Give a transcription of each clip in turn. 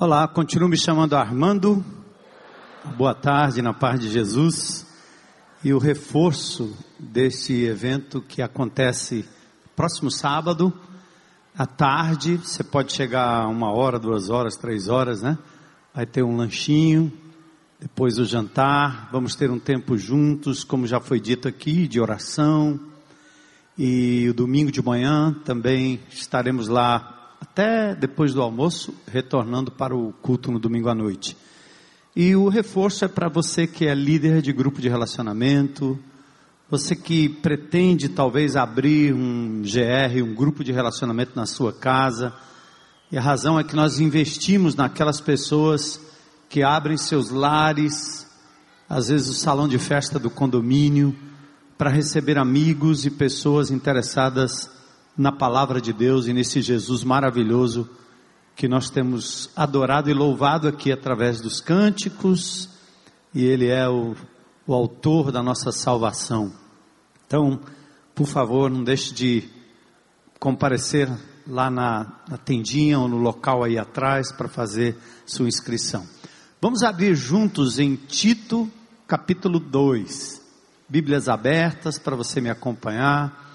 Olá, continuo me chamando Armando. Boa tarde, na paz de Jesus. E o reforço desse evento que acontece próximo sábado, à tarde. Você pode chegar uma hora, duas horas, três horas, né? Vai ter um lanchinho, depois o jantar. Vamos ter um tempo juntos, como já foi dito aqui, de oração. E o domingo de manhã também estaremos lá até depois do almoço, retornando para o culto no domingo à noite. E o reforço é para você que é líder de grupo de relacionamento, você que pretende talvez abrir um GR, um grupo de relacionamento na sua casa. E a razão é que nós investimos naquelas pessoas que abrem seus lares, às vezes o salão de festa do condomínio, para receber amigos e pessoas interessadas na palavra de Deus e nesse Jesus maravilhoso que nós temos adorado e louvado aqui através dos cânticos, e Ele é o, o autor da nossa salvação. Então, por favor, não deixe de comparecer lá na, na tendinha ou no local aí atrás para fazer sua inscrição. Vamos abrir juntos em Tito, capítulo 2. Bíblias abertas para você me acompanhar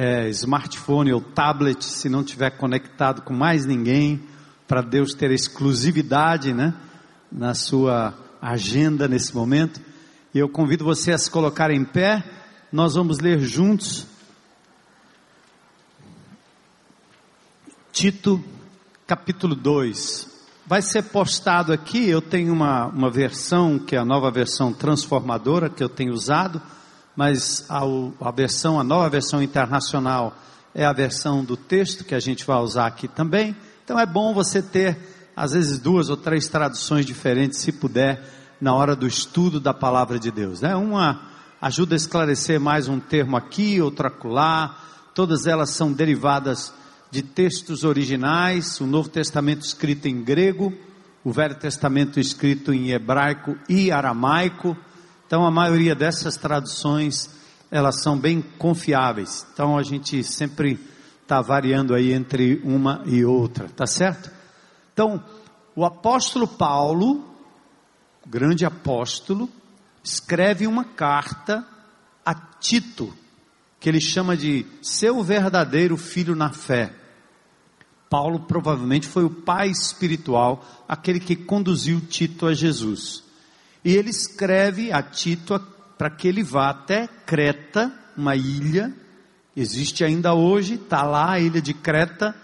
é, smartphone ou tablet, se não tiver conectado com mais ninguém, para Deus ter exclusividade, né, na sua agenda nesse momento. E eu convido você a se colocar em pé. Nós vamos ler juntos Tito, capítulo 2. Vai ser postado aqui, eu tenho uma, uma versão, que é a nova versão transformadora, que eu tenho usado mas a, versão, a nova versão internacional é a versão do texto que a gente vai usar aqui também. Então é bom você ter, às vezes, duas ou três traduções diferentes, se puder, na hora do estudo da palavra de Deus. Né? Uma ajuda a esclarecer mais um termo aqui, outro acolá. Todas elas são derivadas de textos originais, o Novo Testamento escrito em grego, o Velho Testamento escrito em hebraico e aramaico. Então a maioria dessas traduções elas são bem confiáveis. Então a gente sempre está variando aí entre uma e outra, tá certo? Então o apóstolo Paulo, grande apóstolo, escreve uma carta a Tito, que ele chama de seu verdadeiro filho na fé. Paulo provavelmente foi o pai espiritual, aquele que conduziu Tito a Jesus. E ele escreve a Tito para que ele vá até Creta, uma ilha, existe ainda hoje, está lá a ilha de Creta.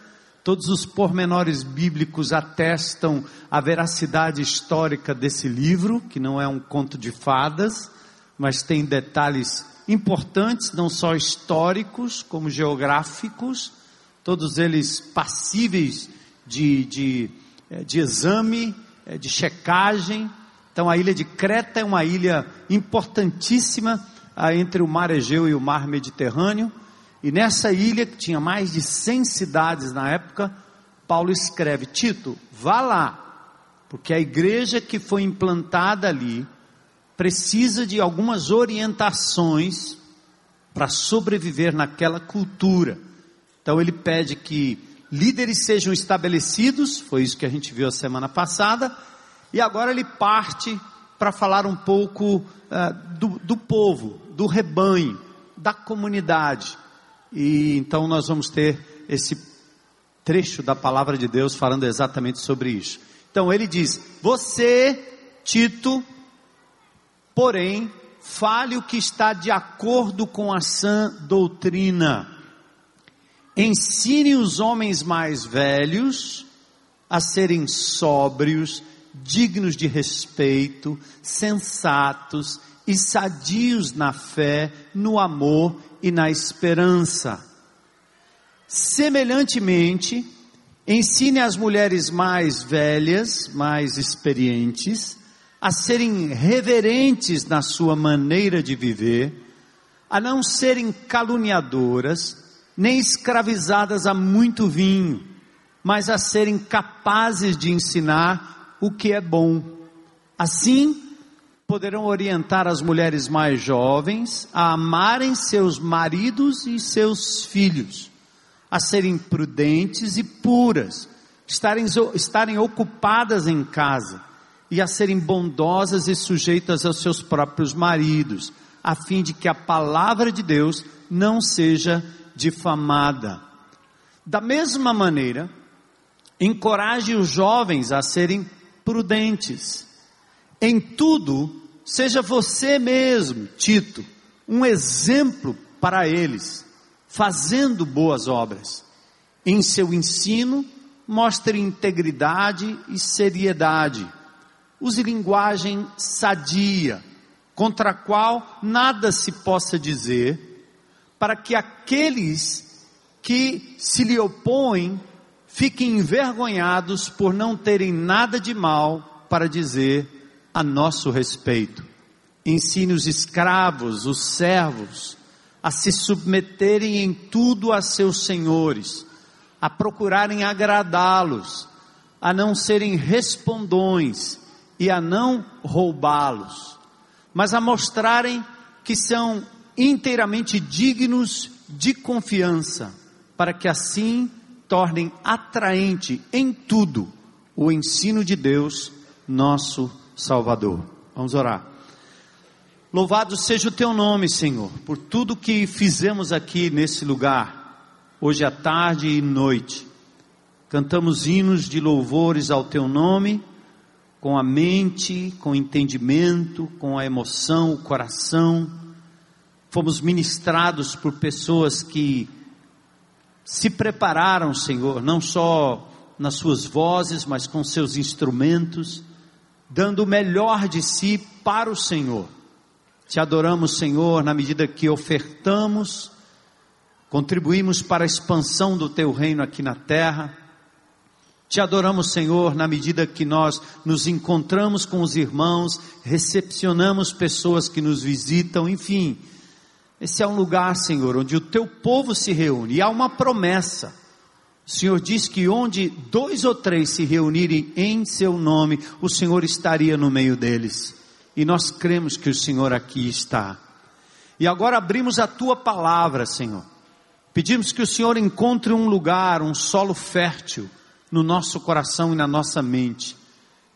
Todos os pormenores bíblicos atestam a veracidade histórica desse livro, que não é um conto de fadas, mas tem detalhes importantes, não só históricos, como geográficos, todos eles passíveis de, de, eh, de exame, eh, de checagem, então a ilha de Creta é uma ilha importantíssima ah, entre o mar Egeu e o mar Mediterrâneo. E nessa ilha, que tinha mais de 100 cidades na época, Paulo escreve: Tito, vá lá, porque a igreja que foi implantada ali precisa de algumas orientações para sobreviver naquela cultura. Então ele pede que líderes sejam estabelecidos, foi isso que a gente viu a semana passada, e agora ele parte para falar um pouco uh, do, do povo, do rebanho, da comunidade. E então nós vamos ter esse trecho da palavra de Deus falando exatamente sobre isso. Então ele diz: Você, Tito, porém, fale o que está de acordo com a sã doutrina. Ensine os homens mais velhos a serem sóbrios, dignos de respeito, sensatos e sadios na fé, no amor e na esperança. Semelhantemente, ensine as mulheres mais velhas, mais experientes, a serem reverentes na sua maneira de viver, a não serem caluniadoras, nem escravizadas a muito vinho, mas a serem capazes de ensinar o que é bom. Assim, poderão orientar as mulheres mais jovens a amarem seus maridos e seus filhos, a serem prudentes e puras, estarem, estarem ocupadas em casa e a serem bondosas e sujeitas aos seus próprios maridos, a fim de que a palavra de Deus não seja difamada. Da mesma maneira, encoraje os jovens a serem prudentes. Em tudo, seja você mesmo, Tito, um exemplo para eles, fazendo boas obras. Em seu ensino, mostre integridade e seriedade. Use linguagem sadia, contra a qual nada se possa dizer, para que aqueles que se lhe opõem fiquem envergonhados por não terem nada de mal para dizer a nosso respeito. Ensine os escravos, os servos, a se submeterem em tudo a seus senhores, a procurarem agradá-los, a não serem respondões e a não roubá-los, mas a mostrarem que são inteiramente dignos de confiança, para que assim tornem atraente em tudo o ensino de Deus, nosso Salvador. Vamos orar. Louvado seja o teu nome, Senhor, por tudo que fizemos aqui nesse lugar, hoje à tarde e noite. Cantamos hinos de louvores ao teu nome, com a mente, com o entendimento, com a emoção, o coração. Fomos ministrados por pessoas que se prepararam, Senhor, não só nas suas vozes, mas com seus instrumentos, dando o melhor de si para o Senhor. Te adoramos, Senhor, na medida que ofertamos, contribuímos para a expansão do teu reino aqui na terra. Te adoramos, Senhor, na medida que nós nos encontramos com os irmãos, recepcionamos pessoas que nos visitam, enfim. Esse é um lugar, Senhor, onde o teu povo se reúne e há uma promessa. O Senhor diz que onde dois ou três se reunirem em seu nome, o Senhor estaria no meio deles e nós cremos que o Senhor aqui está. E agora abrimos a tua palavra, Senhor. Pedimos que o Senhor encontre um lugar, um solo fértil no nosso coração e na nossa mente.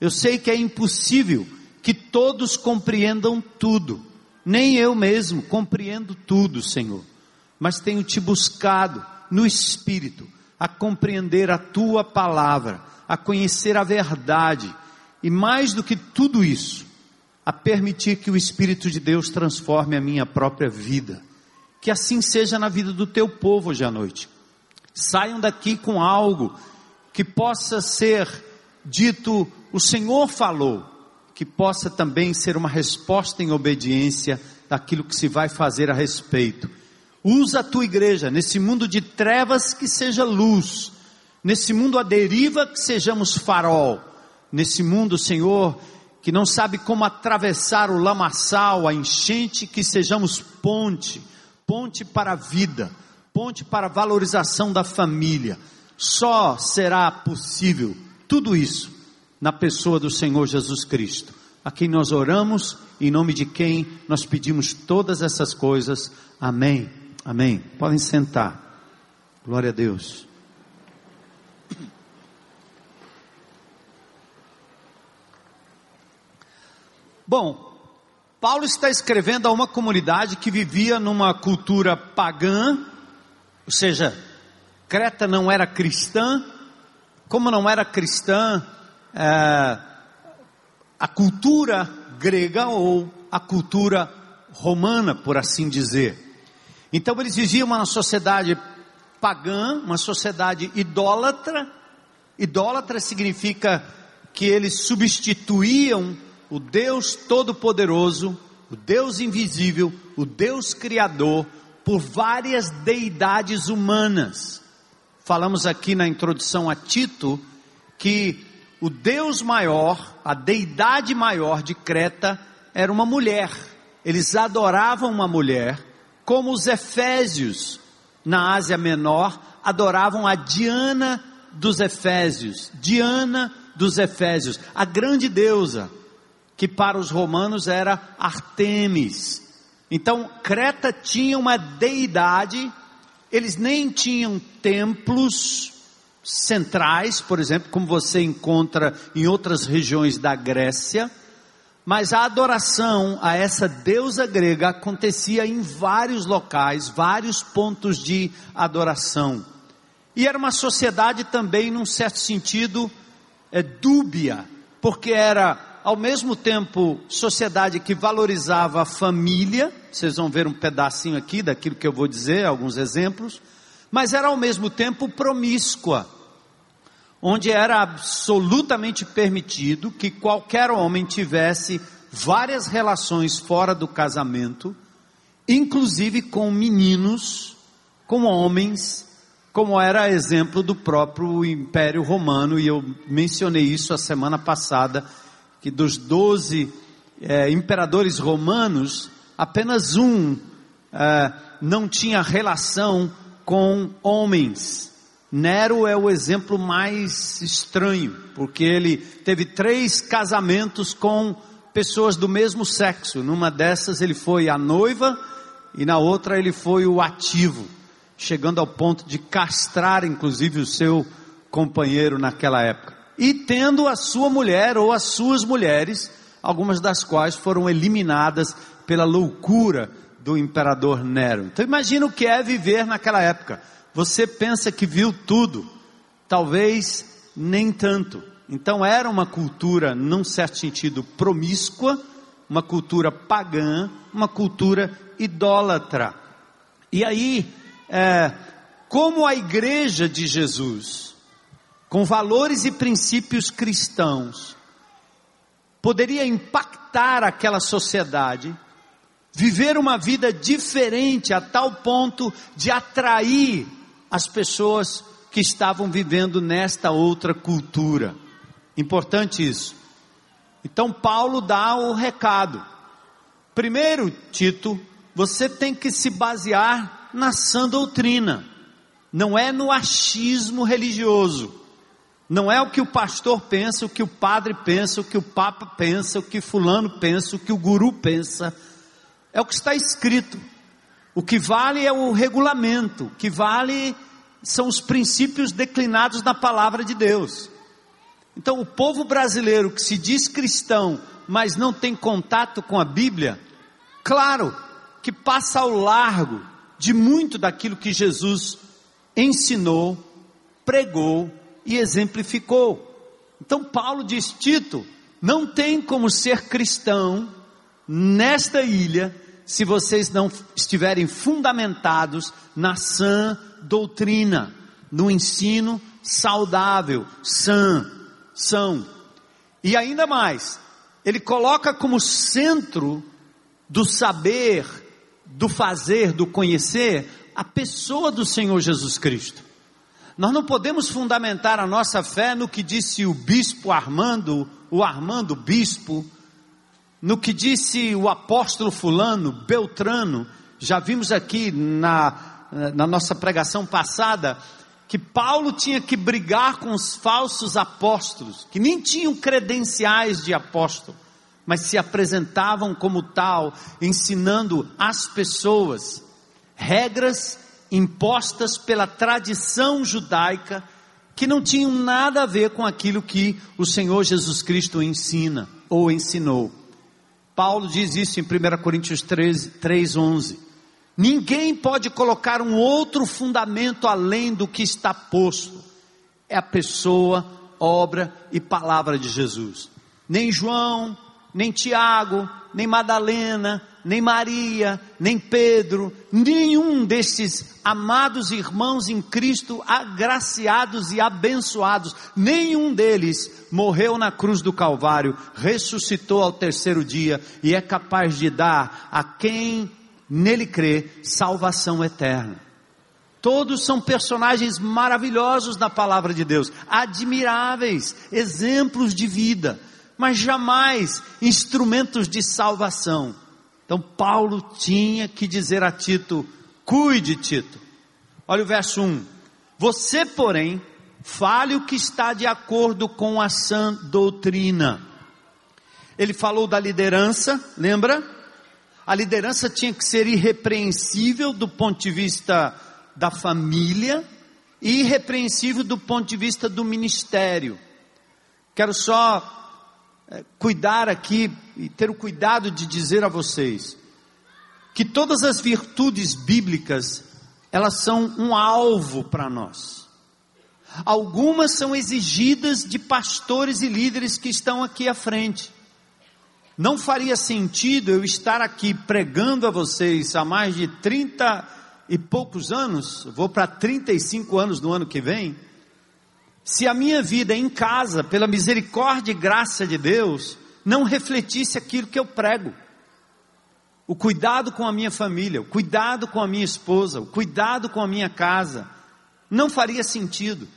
Eu sei que é impossível que todos compreendam tudo, nem eu mesmo compreendo tudo, Senhor, mas tenho te buscado no Espírito a compreender a tua palavra, a conhecer a verdade, e mais do que tudo isso, a permitir que o Espírito de Deus transforme a minha própria vida. Que assim seja na vida do teu povo hoje à noite. Saiam daqui com algo que possa ser dito, o Senhor falou, que possa também ser uma resposta em obediência daquilo que se vai fazer a respeito. Usa a tua igreja nesse mundo de trevas que seja luz, nesse mundo à deriva que sejamos farol, nesse mundo, Senhor, que não sabe como atravessar o lamaçal, a enchente, que sejamos ponte, ponte para a vida, ponte para a valorização da família. Só será possível tudo isso na pessoa do Senhor Jesus Cristo, a quem nós oramos, em nome de quem nós pedimos todas essas coisas. Amém. Amém. Podem sentar. Glória a Deus. Bom, Paulo está escrevendo a uma comunidade que vivia numa cultura pagã, ou seja, Creta não era cristã, como não era cristã, é, a cultura grega ou a cultura romana, por assim dizer. Então eles viviam uma sociedade pagã, uma sociedade idólatra. Idólatra significa que eles substituíam o Deus Todo-Poderoso, o Deus invisível, o Deus Criador, por várias deidades humanas. Falamos aqui na introdução a Tito que o Deus maior, a deidade maior de Creta, era uma mulher. Eles adoravam uma mulher, como os Efésios na Ásia Menor adoravam a Diana dos Efésios, Diana dos Efésios, a grande deusa que para os romanos era Artemis. Então, Creta tinha uma deidade, eles nem tinham templos, centrais, por exemplo, como você encontra em outras regiões da Grécia, mas a adoração a essa deusa grega acontecia em vários locais, vários pontos de adoração. E era uma sociedade também, num certo sentido, é, dúbia, porque era ao mesmo tempo sociedade que valorizava a família, vocês vão ver um pedacinho aqui daquilo que eu vou dizer, alguns exemplos, mas era ao mesmo tempo promíscua, onde era absolutamente permitido que qualquer homem tivesse várias relações fora do casamento, inclusive com meninos, com homens, como era exemplo do próprio Império Romano, e eu mencionei isso a semana passada, que dos doze é, imperadores romanos, apenas um é, não tinha relação com homens. Nero é o exemplo mais estranho, porque ele teve três casamentos com pessoas do mesmo sexo. Numa dessas ele foi a noiva e na outra ele foi o ativo, chegando ao ponto de castrar inclusive o seu companheiro naquela época. E tendo a sua mulher ou as suas mulheres, algumas das quais foram eliminadas pela loucura do imperador Nero. Então imagina o que é viver naquela época você pensa que viu tudo, talvez nem tanto. Então era uma cultura, num certo sentido, promíscua, uma cultura pagã, uma cultura idólatra. E aí, é, como a igreja de Jesus, com valores e princípios cristãos, poderia impactar aquela sociedade, viver uma vida diferente a tal ponto de atrair as pessoas que estavam vivendo nesta outra cultura. Importante isso. Então Paulo dá o recado. Primeiro, Tito, você tem que se basear na sã doutrina. Não é no achismo religioso. Não é o que o pastor pensa, o que o padre pensa, o que o papa pensa, o que fulano pensa, o que o guru pensa. É o que está escrito. O que vale é o regulamento, o que vale são os princípios declinados na palavra de Deus. Então, o povo brasileiro que se diz cristão, mas não tem contato com a Bíblia, claro que passa ao largo de muito daquilo que Jesus ensinou, pregou e exemplificou. Então, Paulo diz: Tito, não tem como ser cristão nesta ilha se vocês não estiverem fundamentados na sã doutrina, no ensino saudável, sã, são. E ainda mais, ele coloca como centro do saber, do fazer, do conhecer, a pessoa do Senhor Jesus Cristo. Nós não podemos fundamentar a nossa fé no que disse o bispo Armando, o Armando bispo, no que disse o apóstolo fulano, Beltrano, já vimos aqui na, na nossa pregação passada, que Paulo tinha que brigar com os falsos apóstolos, que nem tinham credenciais de apóstolo, mas se apresentavam como tal, ensinando às pessoas regras impostas pela tradição judaica, que não tinham nada a ver com aquilo que o Senhor Jesus Cristo ensina ou ensinou. Paulo diz isso em 1 Coríntios 13, 3, 11. Ninguém pode colocar um outro fundamento além do que está posto. É a pessoa, obra e palavra de Jesus. Nem João, nem Tiago, nem Madalena, nem Maria, nem Pedro, nenhum desses amados irmãos em Cristo, agraciados e abençoados, nenhum deles morreu na cruz do Calvário, ressuscitou ao terceiro dia e é capaz de dar a quem nele crê salvação eterna. Todos são personagens maravilhosos na palavra de Deus, admiráveis, exemplos de vida, mas jamais instrumentos de salvação. Então Paulo tinha que dizer a Tito: Cuide, Tito. Olha o verso 1. Você, porém, fale o que está de acordo com a sã doutrina. Ele falou da liderança, lembra? A liderança tinha que ser irrepreensível do ponto de vista da família, e irrepreensível do ponto de vista do ministério. Quero só cuidar aqui e ter o cuidado de dizer a vocês que todas as virtudes bíblicas, elas são um alvo para nós. Algumas são exigidas de pastores e líderes que estão aqui à frente. Não faria sentido eu estar aqui pregando a vocês há mais de 30 e poucos anos, vou para 35 anos no ano que vem, se a minha vida em casa, pela misericórdia e graça de Deus, não refletisse aquilo que eu prego o cuidado com a minha família, o cuidado com a minha esposa, o cuidado com a minha casa, não faria sentido.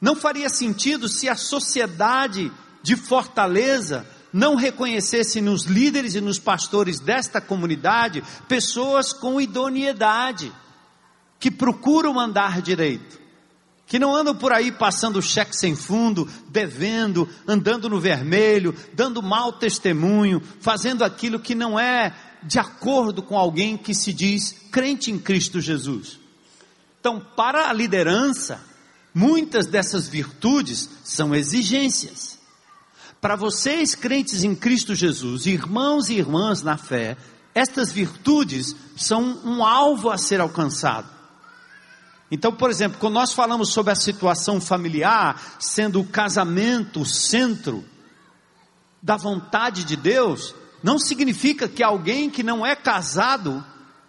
Não faria sentido se a sociedade de Fortaleza não reconhecesse nos líderes e nos pastores desta comunidade pessoas com idoneidade, que procuram andar direito que não andam por aí passando cheque sem fundo, devendo, andando no vermelho, dando mau testemunho, fazendo aquilo que não é de acordo com alguém que se diz crente em Cristo Jesus. Então, para a liderança, muitas dessas virtudes são exigências. Para vocês, crentes em Cristo Jesus, irmãos e irmãs na fé, estas virtudes são um alvo a ser alcançado. Então, por exemplo, quando nós falamos sobre a situação familiar, sendo o casamento o centro da vontade de Deus, não significa que alguém que não é casado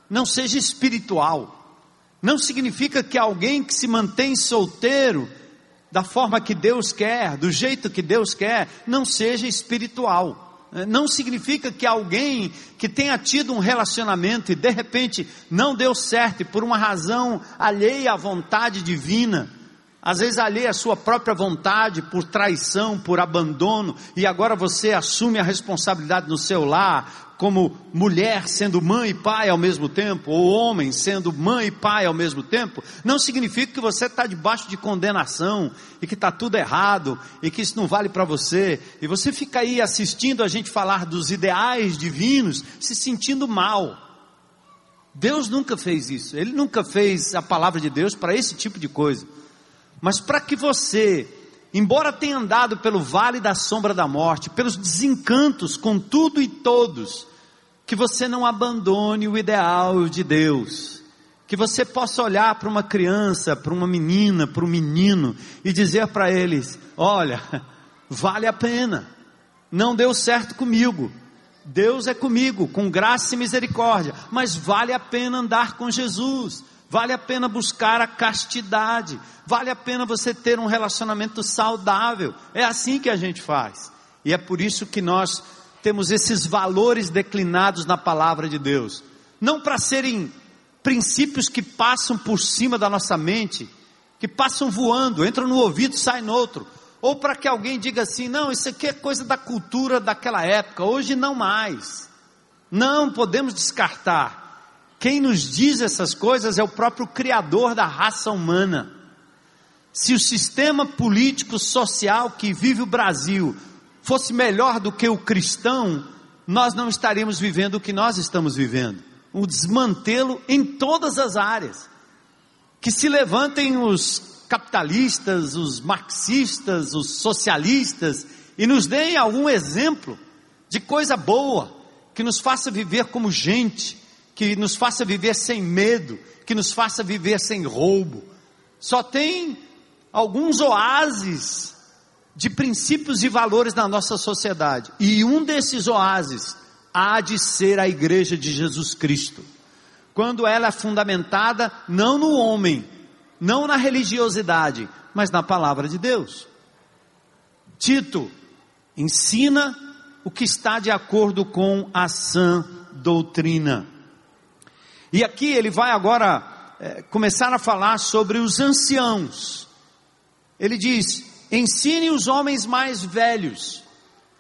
não seja espiritual. Não significa que alguém que se mantém solteiro da forma que Deus quer, do jeito que Deus quer, não seja espiritual. Não significa que alguém que tenha tido um relacionamento e de repente não deu certo e por uma razão alheia à vontade divina, às vezes alheia à sua própria vontade, por traição, por abandono, e agora você assume a responsabilidade no seu lar, como mulher sendo mãe e pai ao mesmo tempo, ou homem sendo mãe e pai ao mesmo tempo, não significa que você está debaixo de condenação e que está tudo errado e que isso não vale para você. E você fica aí assistindo a gente falar dos ideais divinos, se sentindo mal. Deus nunca fez isso. Ele nunca fez a palavra de Deus para esse tipo de coisa. Mas para que você embora tenha andado pelo vale da sombra da morte, pelos desencantos com tudo e todos, que você não abandone o ideal de Deus, que você possa olhar para uma criança, para uma menina, para um menino e dizer para eles: olha, vale a pena, não deu certo comigo, Deus é comigo, com graça e misericórdia, mas vale a pena andar com Jesus vale a pena buscar a castidade, vale a pena você ter um relacionamento saudável. É assim que a gente faz. E é por isso que nós temos esses valores declinados na palavra de Deus. Não para serem princípios que passam por cima da nossa mente, que passam voando, entram no ouvido, saem no outro. Ou para que alguém diga assim: não, isso aqui é coisa da cultura daquela época, hoje não mais. Não podemos descartar. Quem nos diz essas coisas é o próprio Criador da raça humana. Se o sistema político social que vive o Brasil fosse melhor do que o cristão, nós não estaríamos vivendo o que nós estamos vivendo. Um desmantelo em todas as áreas. Que se levantem os capitalistas, os marxistas, os socialistas e nos deem algum exemplo de coisa boa que nos faça viver como gente, que nos faça viver sem medo, que nos faça viver sem roubo. Só tem alguns oásis de princípios e valores na nossa sociedade. E um desses oásis há de ser a igreja de Jesus Cristo. Quando ela é fundamentada não no homem, não na religiosidade, mas na palavra de Deus. Tito ensina o que está de acordo com a sã doutrina. E aqui ele vai agora é, começar a falar sobre os anciãos. Ele diz: ensine os homens mais velhos.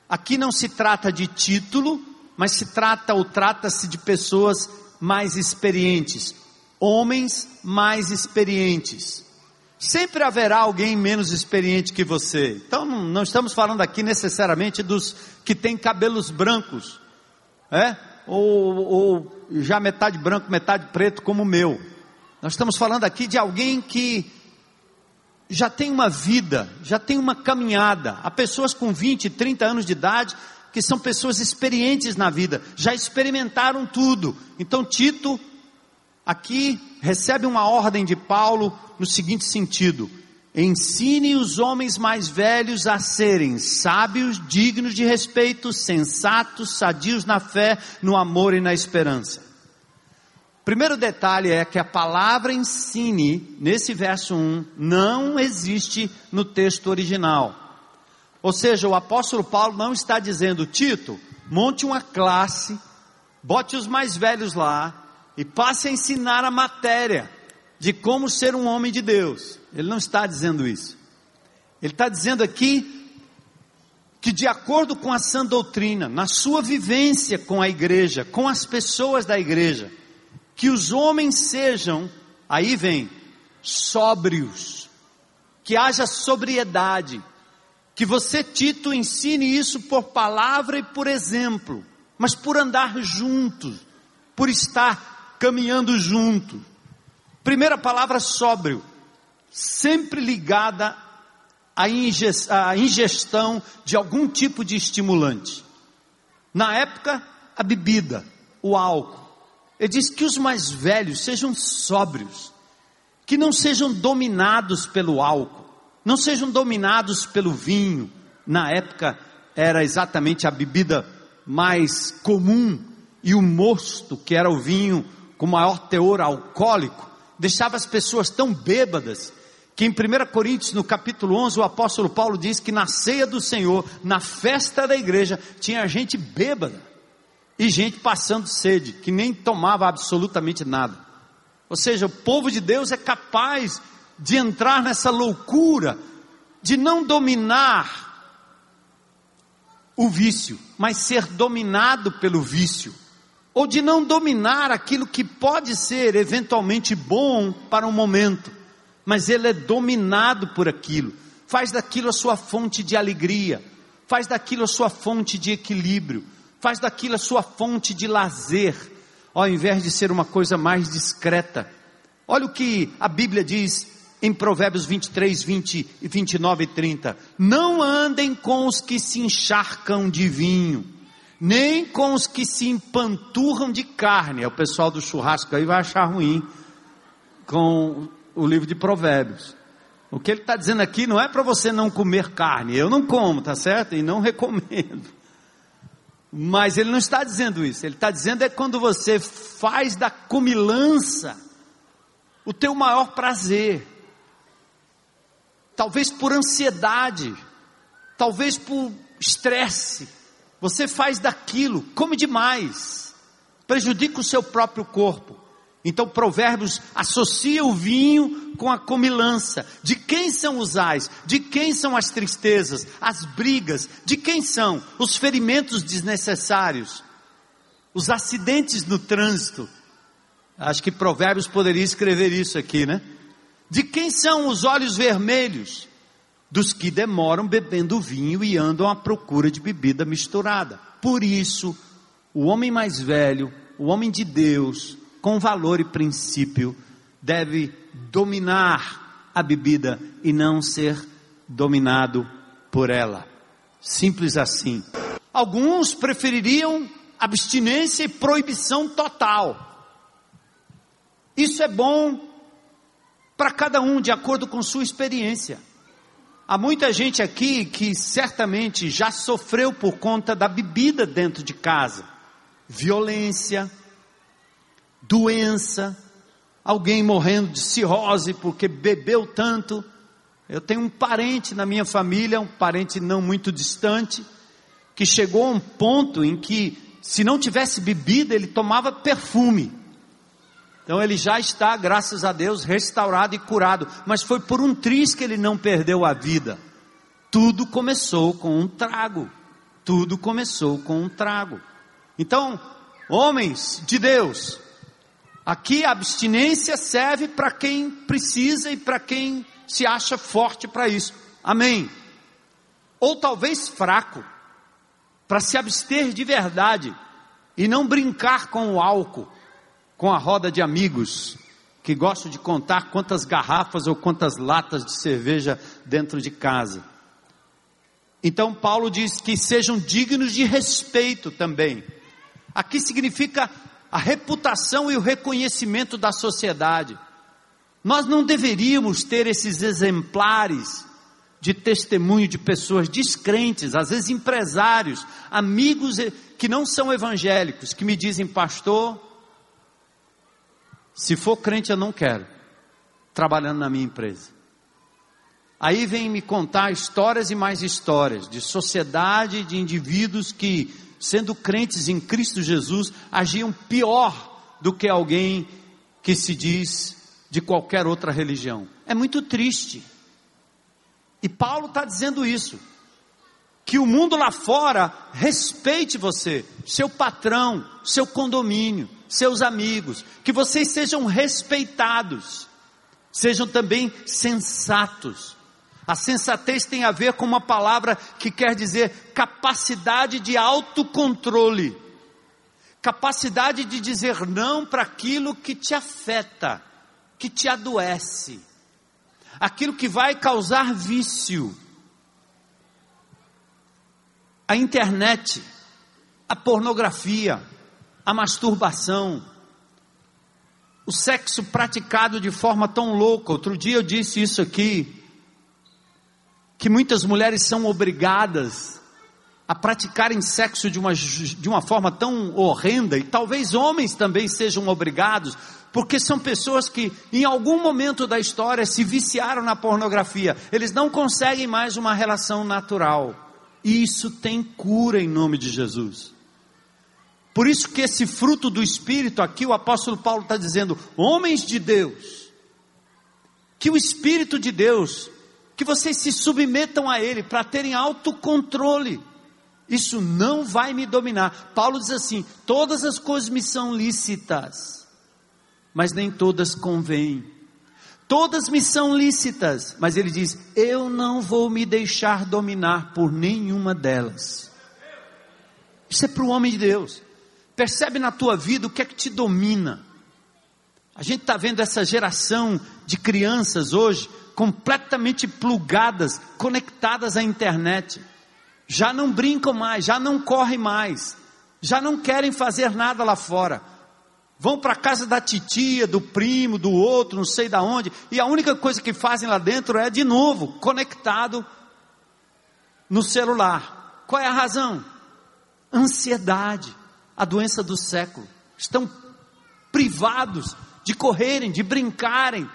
Aqui não se trata de título, mas se trata ou trata-se de pessoas mais experientes, homens mais experientes. Sempre haverá alguém menos experiente que você. Então não estamos falando aqui necessariamente dos que têm cabelos brancos, é? Ou, ou já metade branco, metade preto, como o meu. Nós estamos falando aqui de alguém que já têm uma vida, já têm uma caminhada. Há pessoas com 20, 30 anos de idade que são pessoas experientes na vida, já experimentaram tudo. Então Tito aqui recebe uma ordem de Paulo no seguinte sentido: ensine os homens mais velhos a serem sábios, dignos de respeito, sensatos, sadios na fé, no amor e na esperança. Primeiro detalhe é que a palavra ensine, nesse verso 1, não existe no texto original. Ou seja, o apóstolo Paulo não está dizendo, Tito, monte uma classe, bote os mais velhos lá e passe a ensinar a matéria de como ser um homem de Deus. Ele não está dizendo isso. Ele está dizendo aqui que, de acordo com a sã doutrina, na sua vivência com a igreja, com as pessoas da igreja, que os homens sejam, aí vem, sóbrios, que haja sobriedade, que você, Tito, ensine isso por palavra e por exemplo, mas por andar juntos, por estar caminhando juntos. Primeira palavra, sóbrio, sempre ligada à ingestão de algum tipo de estimulante. Na época, a bebida, o álcool. Ele diz que os mais velhos sejam sóbrios, que não sejam dominados pelo álcool não sejam dominados pelo vinho. Na época era exatamente a bebida mais comum e o mosto, que era o vinho com maior teor alcoólico, deixava as pessoas tão bêbadas que em 1 Coríntios, no capítulo 11, o apóstolo Paulo diz que na ceia do Senhor, na festa da igreja, tinha gente bêbada e gente passando sede, que nem tomava absolutamente nada. Ou seja, o povo de Deus é capaz de entrar nessa loucura de não dominar o vício, mas ser dominado pelo vício, ou de não dominar aquilo que pode ser eventualmente bom para um momento, mas ele é dominado por aquilo, faz daquilo a sua fonte de alegria, faz daquilo a sua fonte de equilíbrio, faz daquilo a sua fonte de lazer, ao invés de ser uma coisa mais discreta. Olha o que a Bíblia diz em Provérbios 23, 20, 29 e 30. Não andem com os que se encharcam de vinho, nem com os que se empanturram de carne. É o pessoal do churrasco aí vai achar ruim com o livro de Provérbios. O que ele está dizendo aqui não é para você não comer carne. Eu não como, tá certo? E não recomendo. Mas ele não está dizendo isso. Ele está dizendo é quando você faz da comilança o teu maior prazer talvez por ansiedade, talvez por estresse, você faz daquilo, come demais, prejudica o seu próprio corpo. Então, Provérbios associa o vinho com a comilança. De quem são os ais? De quem são as tristezas, as brigas? De quem são os ferimentos desnecessários? Os acidentes no trânsito? Acho que Provérbios poderia escrever isso aqui, né? De quem são os olhos vermelhos? Dos que demoram bebendo vinho e andam à procura de bebida misturada. Por isso, o homem mais velho, o homem de Deus, com valor e princípio, deve dominar a bebida e não ser dominado por ela. Simples assim. Alguns prefeririam abstinência e proibição total. Isso é bom para cada um de acordo com sua experiência. Há muita gente aqui que certamente já sofreu por conta da bebida dentro de casa, violência, doença, alguém morrendo de cirrose porque bebeu tanto. Eu tenho um parente na minha família, um parente não muito distante, que chegou a um ponto em que, se não tivesse bebida, ele tomava perfume. Então ele já está, graças a Deus, restaurado e curado. Mas foi por um triz que ele não perdeu a vida. Tudo começou com um trago. Tudo começou com um trago. Então, homens de Deus, aqui a abstinência serve para quem precisa e para quem se acha forte para isso. Amém. Ou talvez fraco, para se abster de verdade e não brincar com o álcool com a roda de amigos que gostam de contar quantas garrafas ou quantas latas de cerveja dentro de casa. Então Paulo diz que sejam dignos de respeito também. Aqui significa a reputação e o reconhecimento da sociedade. Nós não deveríamos ter esses exemplares de testemunho de pessoas descrentes, às vezes empresários, amigos que não são evangélicos, que me dizem, pastor, se for crente eu não quero, trabalhando na minha empresa. Aí vem me contar histórias e mais histórias de sociedade, de indivíduos que, sendo crentes em Cristo Jesus, agiam pior do que alguém que se diz de qualquer outra religião. É muito triste. E Paulo está dizendo isso. Que o mundo lá fora respeite você, seu patrão, seu condomínio, seus amigos, que vocês sejam respeitados, sejam também sensatos. A sensatez tem a ver com uma palavra que quer dizer capacidade de autocontrole, capacidade de dizer não para aquilo que te afeta, que te adoece aquilo que vai causar vício. A internet, a pornografia, a masturbação, o sexo praticado de forma tão louca. Outro dia eu disse isso aqui, que muitas mulheres são obrigadas a praticarem sexo de uma, de uma forma tão horrenda, e talvez homens também sejam obrigados, porque são pessoas que em algum momento da história se viciaram na pornografia, eles não conseguem mais uma relação natural, e isso tem cura em nome de Jesus. Por isso que esse fruto do Espírito, aqui o apóstolo Paulo está dizendo, homens de Deus, que o Espírito de Deus, que vocês se submetam a Ele para terem autocontrole, isso não vai me dominar. Paulo diz assim: todas as coisas me são lícitas, mas nem todas convêm. Todas me são lícitas, mas ele diz: eu não vou me deixar dominar por nenhuma delas. Isso é para o homem de Deus. Percebe na tua vida o que é que te domina. A gente está vendo essa geração de crianças hoje completamente plugadas, conectadas à internet já não brincam mais, já não correm mais, já não querem fazer nada lá fora. Vão para a casa da titia, do primo, do outro, não sei da onde, e a única coisa que fazem lá dentro é de novo conectado no celular. Qual é a razão? Ansiedade, a doença do século. Estão privados de correrem, de brincarem.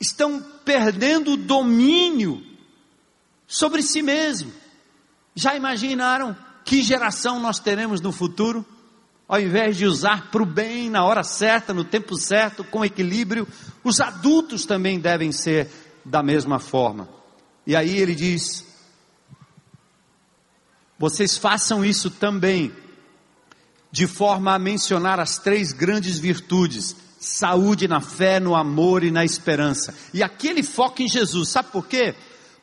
Estão perdendo o domínio sobre si mesmo. Já imaginaram que geração nós teremos no futuro? Ao invés de usar para o bem, na hora certa, no tempo certo, com equilíbrio, os adultos também devem ser da mesma forma. E aí ele diz: vocês façam isso também, de forma a mencionar as três grandes virtudes: saúde na fé, no amor e na esperança. E aqui ele foca em Jesus, sabe por quê?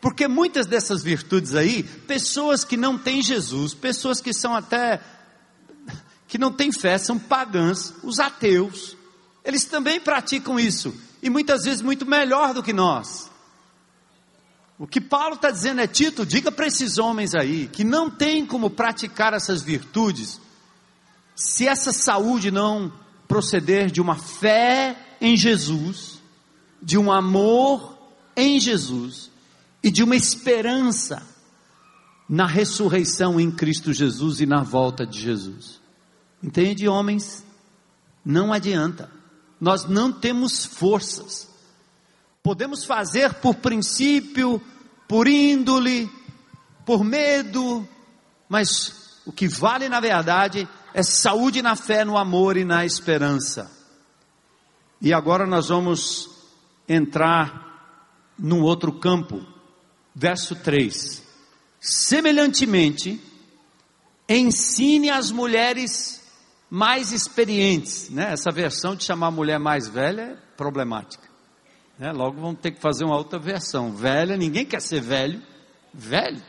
Porque muitas dessas virtudes aí, pessoas que não têm Jesus, pessoas que são até que não têm fé, são pagãs, os ateus, eles também praticam isso, e muitas vezes muito melhor do que nós. O que Paulo está dizendo é, Tito, diga para esses homens aí, que não tem como praticar essas virtudes, se essa saúde não proceder de uma fé em Jesus, de um amor em Jesus, e de uma esperança na ressurreição em Cristo Jesus e na volta de Jesus. Entende, homens? Não adianta. Nós não temos forças. Podemos fazer por princípio, por índole, por medo, mas o que vale na verdade é saúde na fé, no amor e na esperança. E agora nós vamos entrar num outro campo verso 3: Semelhantemente, ensine as mulheres mais experientes, né? Essa versão de chamar mulher mais velha é problemática. Né? Logo vamos ter que fazer uma outra versão. Velha, ninguém quer ser velho. Velho.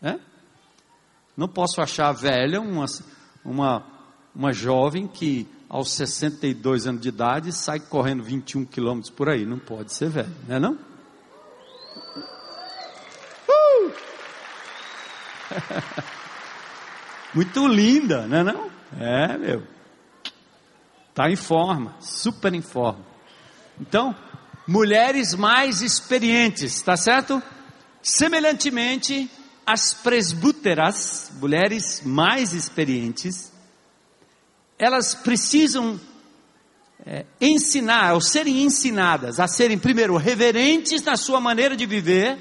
Né? Não posso achar velha uma, uma, uma jovem que aos 62 anos de idade sai correndo 21 quilômetros por aí. Não pode ser velho, não é não? Uh! Muito linda, não é não? É, meu. Tá em forma, super em forma. Então, mulheres mais experientes, tá certo? Semelhantemente, as presbúteras, mulheres mais experientes, elas precisam é, ensinar, ou serem ensinadas a serem, primeiro, reverentes na sua maneira de viver,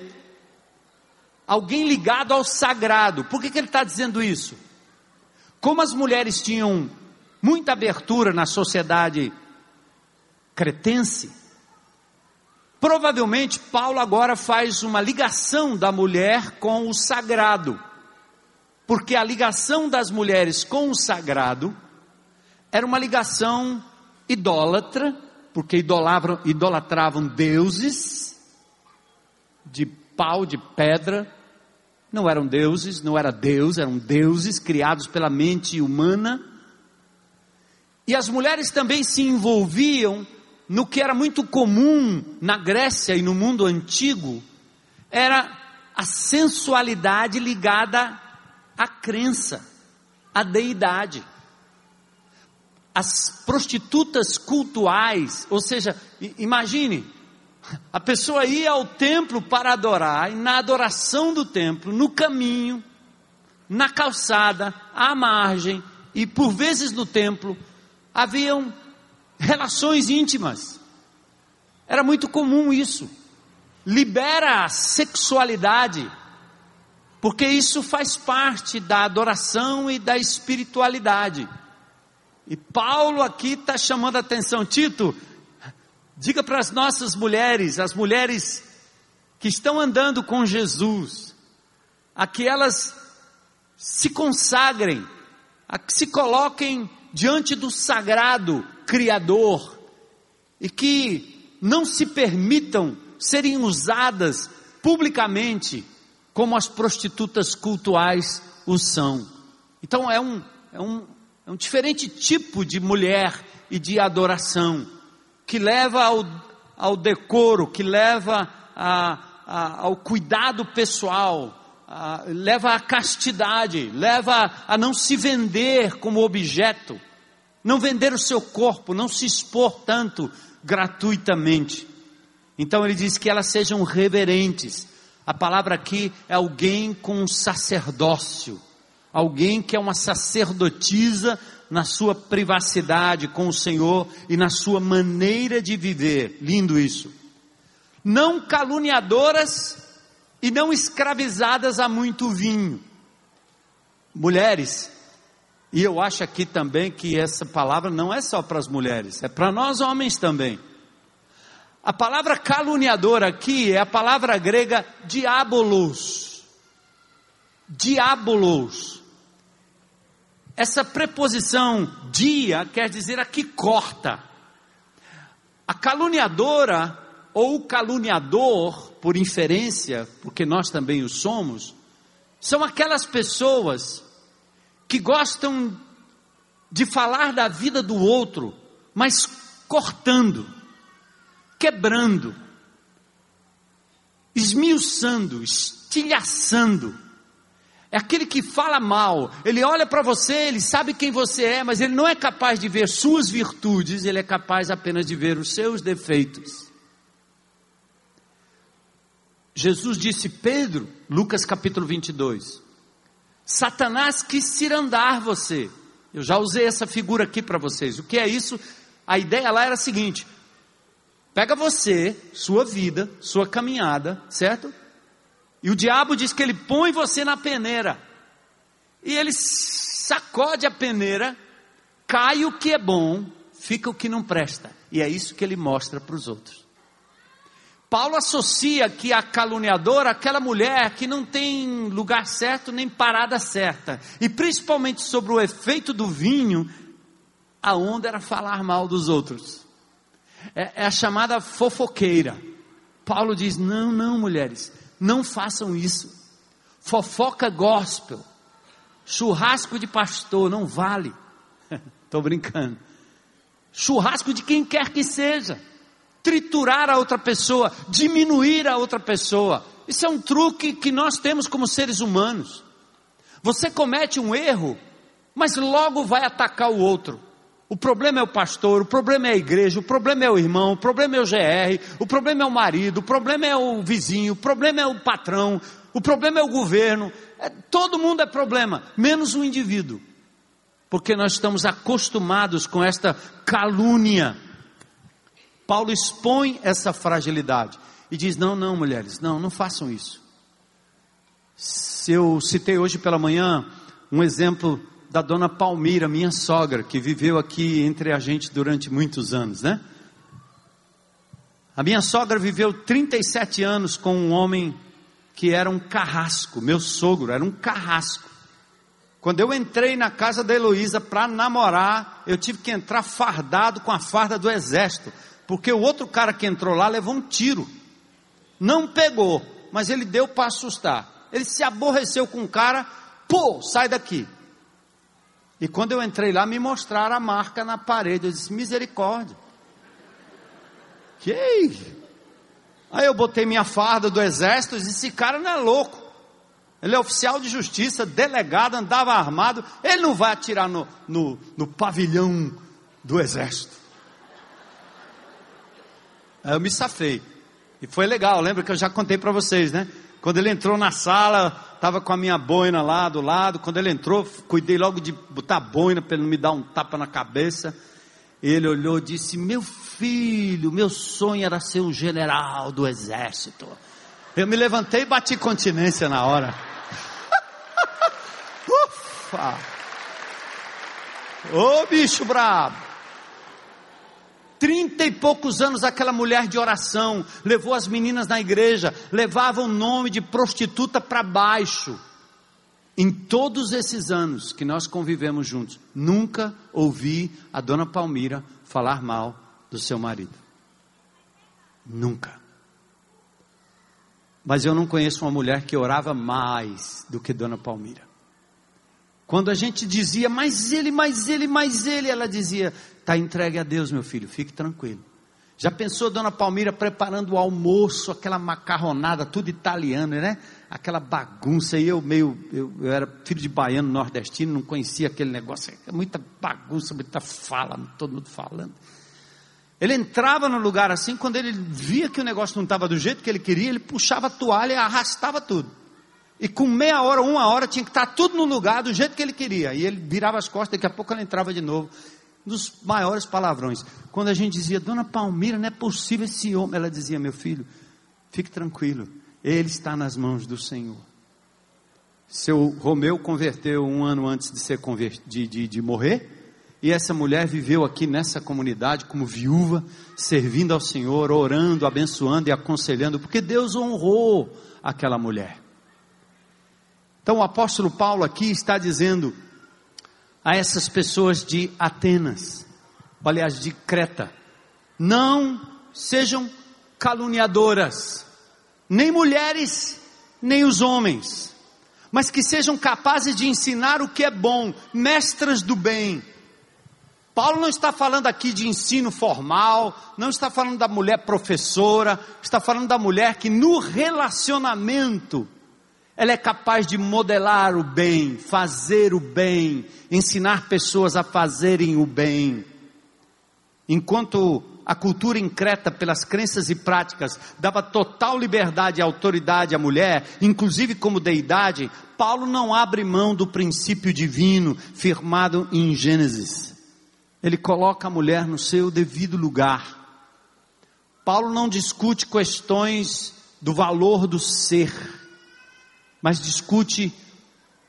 alguém ligado ao sagrado. Por que, que ele está dizendo isso? Como as mulheres tinham muita abertura na sociedade cretense, provavelmente Paulo agora faz uma ligação da mulher com o sagrado, porque a ligação das mulheres com o sagrado era uma ligação idólatra, porque idolatravam, idolatravam deuses de pau, de pedra, não eram deuses, não era Deus, eram deuses criados pela mente humana. E as mulheres também se envolviam no que era muito comum na Grécia e no mundo antigo, era a sensualidade ligada à crença, à deidade. As prostitutas cultuais, ou seja, imagine, a pessoa ia ao templo para adorar, e na adoração do templo, no caminho, na calçada, à margem, e por vezes no templo, haviam relações íntimas. Era muito comum isso. Libera a sexualidade, porque isso faz parte da adoração e da espiritualidade. E Paulo aqui está chamando a atenção, Tito, diga para as nossas mulheres, as mulheres que estão andando com Jesus, a que elas se consagrem, a que se coloquem diante do sagrado Criador e que não se permitam serem usadas publicamente como as prostitutas cultuais o são. Então é um, é um, é um diferente tipo de mulher e de adoração, que leva ao, ao decoro, que leva a, a, ao cuidado pessoal, a, leva à castidade, leva a não se vender como objeto, não vender o seu corpo, não se expor tanto gratuitamente. Então ele diz que elas sejam reverentes. A palavra aqui é alguém com sacerdócio alguém que é uma sacerdotisa na sua privacidade com o Senhor e na sua maneira de viver. Lindo isso. Não caluniadoras e não escravizadas a muito vinho. Mulheres, e eu acho aqui também que essa palavra não é só para as mulheres, é para nós homens também. A palavra caluniadora aqui é a palavra grega diabolos. Diabolos. Essa preposição dia quer dizer a que corta. A caluniadora ou o caluniador, por inferência, porque nós também o somos, são aquelas pessoas que gostam de falar da vida do outro, mas cortando, quebrando, esmiuçando, estilhaçando é aquele que fala mal. Ele olha para você, ele sabe quem você é, mas ele não é capaz de ver suas virtudes, ele é capaz apenas de ver os seus defeitos. Jesus disse, Pedro, Lucas capítulo 22, Satanás quis cirandar você. Eu já usei essa figura aqui para vocês. O que é isso? A ideia lá era a seguinte: pega você, sua vida, sua caminhada, certo? E o diabo diz que ele põe você na peneira. E ele sacode a peneira, cai o que é bom, fica o que não presta. E é isso que ele mostra para os outros. Paulo associa que a caluniadora aquela mulher que não tem lugar certo nem parada certa. E principalmente sobre o efeito do vinho, a onda era falar mal dos outros. É, é a chamada fofoqueira. Paulo diz: não, não, mulheres, não façam isso. Fofoca gospel, churrasco de pastor, não vale. Estou brincando. churrasco de quem quer que seja, triturar a outra pessoa, diminuir a outra pessoa. Isso é um truque que nós temos como seres humanos. Você comete um erro, mas logo vai atacar o outro. O problema é o pastor, o problema é a igreja, o problema é o irmão, o problema é o GR, o problema é o marido, o problema é o vizinho, o problema é o patrão, o problema é o governo. É, todo mundo é problema, menos o indivíduo. Porque nós estamos acostumados com esta calúnia. Paulo expõe essa fragilidade e diz: não, não, mulheres, não, não façam isso. Se eu citei hoje pela manhã um exemplo da dona Palmira, minha sogra, que viveu aqui entre a gente durante muitos anos, né? A minha sogra viveu 37 anos com um homem que era um carrasco, meu sogro era um carrasco. Quando eu entrei na casa da Heloísa para namorar, eu tive que entrar fardado com a farda do exército, porque o outro cara que entrou lá levou um tiro. Não pegou, mas ele deu para assustar. Ele se aborreceu com o cara, pô, sai daqui. E quando eu entrei lá, me mostraram a marca na parede. Eu disse: misericórdia. Que? Aí eu botei minha farda do exército e disse: esse cara não é louco. Ele é oficial de justiça, delegado, andava armado. Ele não vai atirar no, no, no pavilhão do exército. Eu me safei. E foi legal, lembra que eu já contei para vocês, né? Quando ele entrou na sala, estava com a minha boina lá do lado. Quando ele entrou, cuidei logo de botar a boina para ele não me dar um tapa na cabeça. Ele olhou e disse: Meu filho, meu sonho era ser um general do exército. Eu me levantei e bati continência na hora. Ufa! Ô bicho brabo! Trinta e poucos anos aquela mulher de oração, levou as meninas na igreja, levava o nome de prostituta para baixo. Em todos esses anos que nós convivemos juntos, nunca ouvi a dona Palmira falar mal do seu marido. Nunca. Mas eu não conheço uma mulher que orava mais do que dona Palmira. Quando a gente dizia, mas ele, mas ele, mas ele, ela dizia: Está entregue a Deus, meu filho, fique tranquilo. Já pensou Dona Palmira preparando o almoço, aquela macarronada, tudo italiano, né? Aquela bagunça, e eu meio, eu, eu, era filho de baiano nordestino, não conhecia aquele negócio, é muita bagunça, muita fala, todo mundo falando. Ele entrava no lugar assim, quando ele via que o negócio não estava do jeito que ele queria, ele puxava a toalha e arrastava tudo. E com meia hora, uma hora, tinha que estar tudo no lugar do jeito que ele queria. E ele virava as costas, daqui a pouco ele entrava de novo dos maiores palavrões. Quando a gente dizia, Dona Palmira, não é possível esse homem, ela dizia, meu filho, fique tranquilo, ele está nas mãos do Senhor. Seu Romeu converteu um ano antes de, ser de, de, de morrer, e essa mulher viveu aqui nessa comunidade como viúva, servindo ao Senhor, orando, abençoando e aconselhando, porque Deus honrou aquela mulher. Então o apóstolo Paulo aqui está dizendo: a essas pessoas de Atenas, aliás, de Creta: não sejam caluniadoras, nem mulheres, nem os homens, mas que sejam capazes de ensinar o que é bom, mestras do bem. Paulo não está falando aqui de ensino formal, não está falando da mulher professora, está falando da mulher que no relacionamento ela é capaz de modelar o bem, fazer o bem, ensinar pessoas a fazerem o bem. Enquanto a cultura increta pelas crenças e práticas dava total liberdade e autoridade à mulher, inclusive como deidade, Paulo não abre mão do princípio divino firmado em Gênesis. Ele coloca a mulher no seu devido lugar. Paulo não discute questões do valor do ser mas discute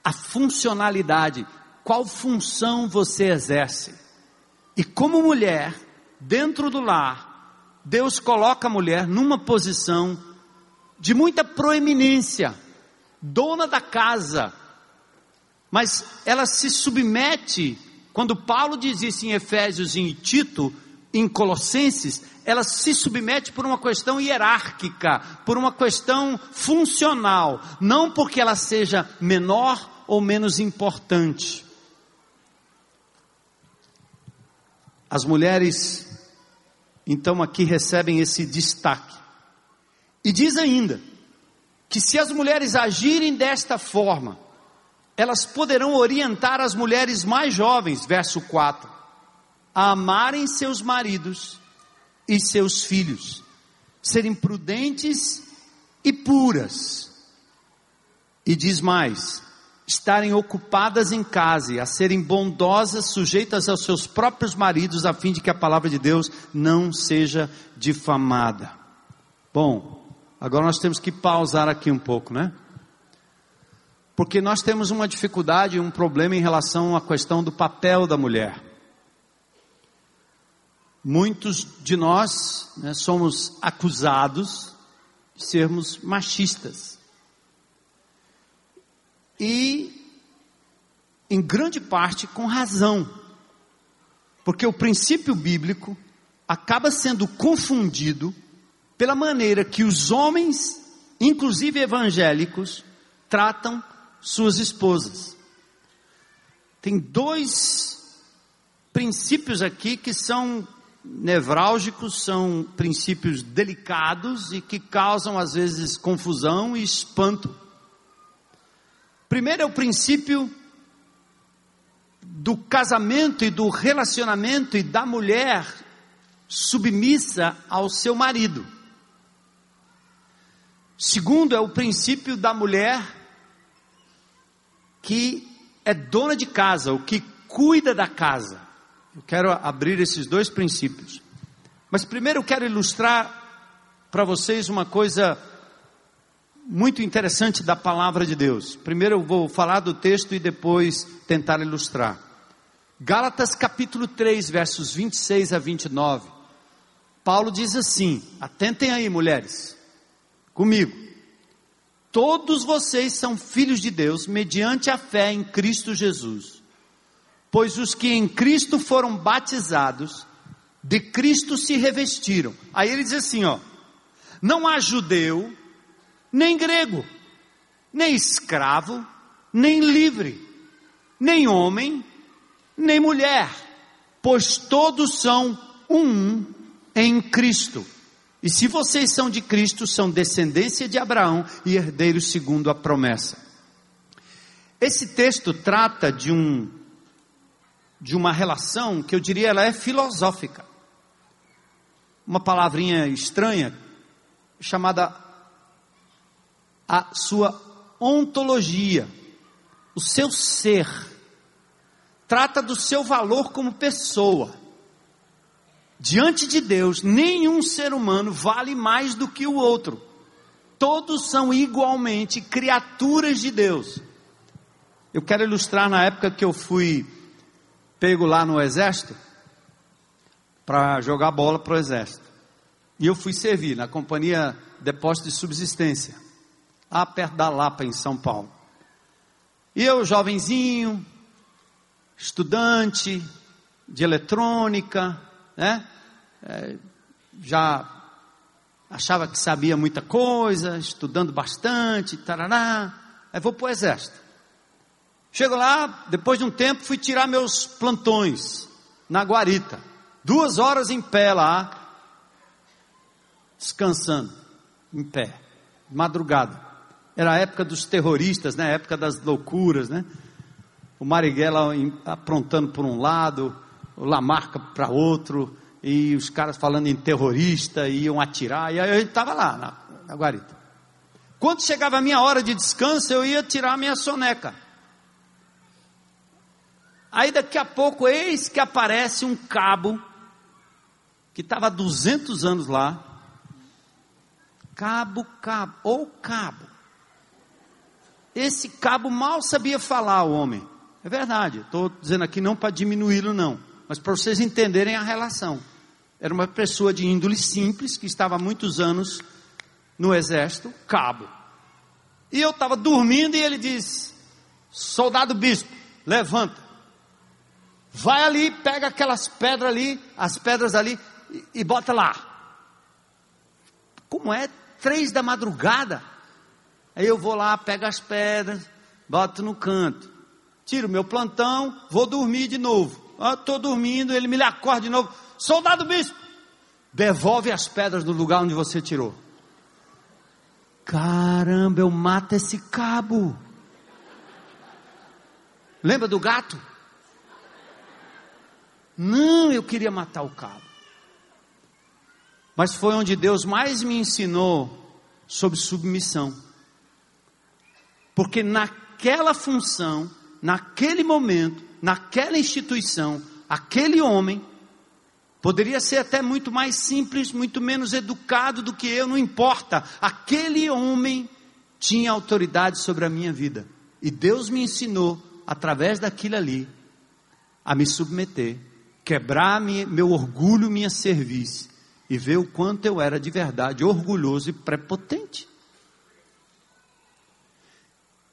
a funcionalidade, qual função você exerce. E como mulher, dentro do lar, Deus coloca a mulher numa posição de muita proeminência, dona da casa, mas ela se submete, quando Paulo diz isso em Efésios e em Tito, em Colossenses, ela se submete por uma questão hierárquica, por uma questão funcional, não porque ela seja menor ou menos importante. As mulheres, então, aqui recebem esse destaque. E diz ainda que se as mulheres agirem desta forma, elas poderão orientar as mulheres mais jovens, verso 4, a amarem seus maridos e seus filhos, serem prudentes e puras. E diz mais: estarem ocupadas em casa a serem bondosas, sujeitas aos seus próprios maridos, a fim de que a palavra de Deus não seja difamada. Bom, agora nós temos que pausar aqui um pouco, né? Porque nós temos uma dificuldade, um problema em relação à questão do papel da mulher. Muitos de nós né, somos acusados de sermos machistas. E, em grande parte, com razão. Porque o princípio bíblico acaba sendo confundido pela maneira que os homens, inclusive evangélicos, tratam suas esposas. Tem dois princípios aqui que são nevrálgicos, são princípios delicados e que causam às vezes confusão e espanto. Primeiro é o princípio do casamento e do relacionamento e da mulher submissa ao seu marido. Segundo é o princípio da mulher que é dona de casa, o que cuida da casa. Eu quero abrir esses dois princípios. Mas primeiro eu quero ilustrar para vocês uma coisa muito interessante da palavra de Deus. Primeiro eu vou falar do texto e depois tentar ilustrar. Gálatas capítulo 3, versos 26 a 29. Paulo diz assim: atentem aí, mulheres, comigo. Todos vocês são filhos de Deus mediante a fé em Cristo Jesus. Pois os que em Cristo foram batizados, de Cristo se revestiram. Aí ele diz assim, ó: Não há judeu, nem grego, nem escravo, nem livre, nem homem, nem mulher, pois todos são um em Cristo. E se vocês são de Cristo, são descendência de Abraão e herdeiros segundo a promessa. Esse texto trata de um de uma relação que eu diria ela é filosófica. Uma palavrinha estranha chamada a sua ontologia, o seu ser. Trata do seu valor como pessoa. Diante de Deus, nenhum ser humano vale mais do que o outro. Todos são igualmente criaturas de Deus. Eu quero ilustrar na época que eu fui pego lá no exército para jogar bola para o exército. E eu fui servir na companhia Depósito de Subsistência lá perto da Lapa, em São Paulo. E eu, jovenzinho, estudante de eletrônica, né? É, já achava que sabia muita coisa, estudando bastante, tarará. Aí vou para o exército. Chego lá, depois de um tempo, fui tirar meus plantões na guarita. Duas horas em pé lá, descansando, em pé, madrugada. Era a época dos terroristas, né? A época das loucuras, né? O Marighella aprontando por um lado, o Lamarca para outro, e os caras falando em terrorista, iam atirar, e aí eu estava lá, na, na guarita. Quando chegava a minha hora de descanso, eu ia tirar a minha soneca. Aí daqui a pouco, eis que aparece um cabo, que estava há 200 anos lá, cabo, cabo, ou cabo, esse cabo mal sabia falar o homem. É verdade, estou dizendo aqui não para diminuí-lo, não, mas para vocês entenderem a relação. Era uma pessoa de índole simples, que estava há muitos anos no exército, cabo. E eu estava dormindo e ele diz: Soldado bispo, levanta. Vai ali, pega aquelas pedras ali, as pedras ali, e, e bota lá. Como é? Três da madrugada. Aí eu vou lá, pego as pedras, boto no canto, tiro meu plantão, vou dormir de novo. Estou dormindo, ele me acorda de novo. Soldado bispo, devolve as pedras do lugar onde você tirou. Caramba, eu mato esse cabo. Lembra do gato? Não, eu queria matar o cabo. Mas foi onde Deus mais me ensinou sobre submissão. Porque naquela função, naquele momento, naquela instituição, aquele homem poderia ser até muito mais simples, muito menos educado do que eu, não importa. Aquele homem tinha autoridade sobre a minha vida. E Deus me ensinou, através daquilo ali, a me submeter, quebrar meu orgulho, minha serviço e ver o quanto eu era de verdade orgulhoso e prepotente.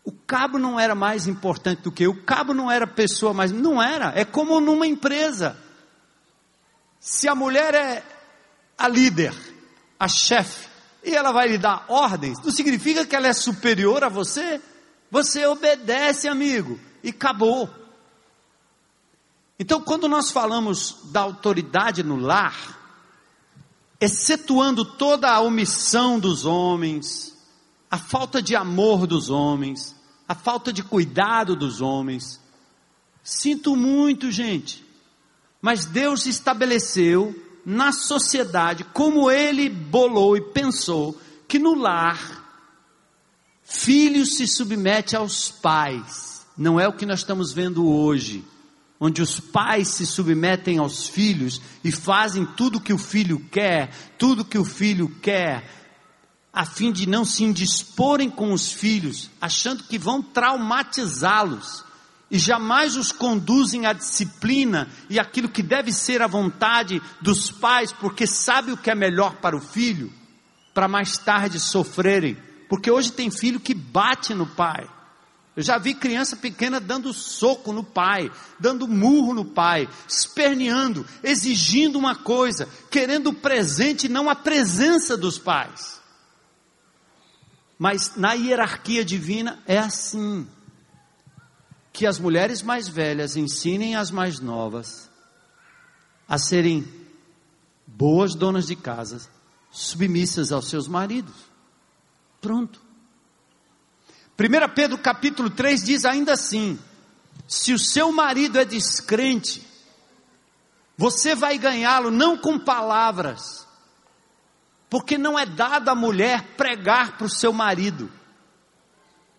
O cabo não era mais importante do que eu, o cabo não era pessoa mais, não era, é como numa empresa. Se a mulher é a líder, a chefe, e ela vai lhe dar ordens, não significa que ela é superior a você, você obedece, amigo, e acabou. Então, quando nós falamos da autoridade no lar, excetuando toda a omissão dos homens, a falta de amor dos homens, a falta de cuidado dos homens. Sinto muito, gente, mas Deus estabeleceu na sociedade, como Ele bolou e pensou, que no lar, filho se submete aos pais. Não é o que nós estamos vendo hoje onde os pais se submetem aos filhos e fazem tudo que o filho quer, tudo que o filho quer, a fim de não se indisporem com os filhos, achando que vão traumatizá-los e jamais os conduzem à disciplina e aquilo que deve ser a vontade dos pais, porque sabe o que é melhor para o filho, para mais tarde sofrerem, porque hoje tem filho que bate no pai. Eu já vi criança pequena dando soco no pai, dando murro no pai, esperneando, exigindo uma coisa, querendo o presente, não a presença dos pais. Mas na hierarquia divina é assim: que as mulheres mais velhas ensinem as mais novas a serem boas donas de casa, submissas aos seus maridos. Pronto. 1 Pedro capítulo 3 diz ainda assim: se o seu marido é descrente, você vai ganhá-lo não com palavras, porque não é dado à mulher pregar para o seu marido,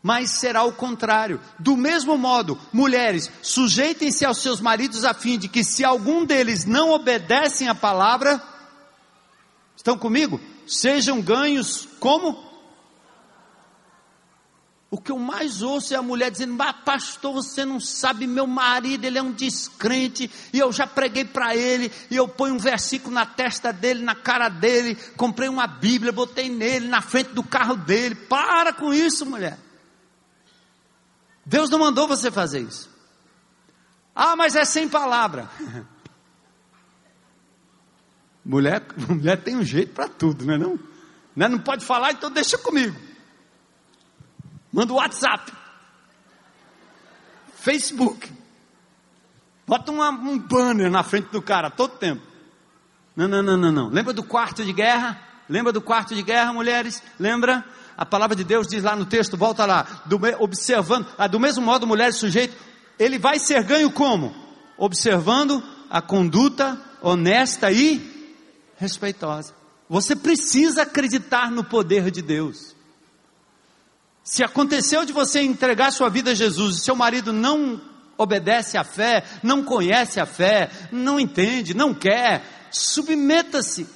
mas será o contrário. Do mesmo modo, mulheres, sujeitem-se aos seus maridos a fim de que, se algum deles não obedecem à palavra, estão comigo? Sejam ganhos como? O que eu mais ouço é a mulher dizendo: ah, pastor, você não sabe, meu marido, ele é um descrente, e eu já preguei para ele, e eu ponho um versículo na testa dele, na cara dele, comprei uma Bíblia, botei nele, na frente do carro dele. Para com isso, mulher. Deus não mandou você fazer isso. Ah, mas é sem palavra. mulher, mulher tem um jeito para tudo, não é não? Não, não pode falar, então deixa comigo. Manda o WhatsApp. Facebook. Bota uma, um banner na frente do cara todo tempo. Não, não, não, não, não. Lembra do quarto de guerra? Lembra do quarto de guerra, mulheres? Lembra? A palavra de Deus diz lá no texto, volta lá, do, observando, ah, do mesmo modo, mulheres sujeito, ele vai ser ganho como? Observando a conduta honesta e respeitosa. Você precisa acreditar no poder de Deus. Se aconteceu de você entregar sua vida a Jesus e seu marido não obedece à fé, não conhece a fé, não entende, não quer, submeta-se.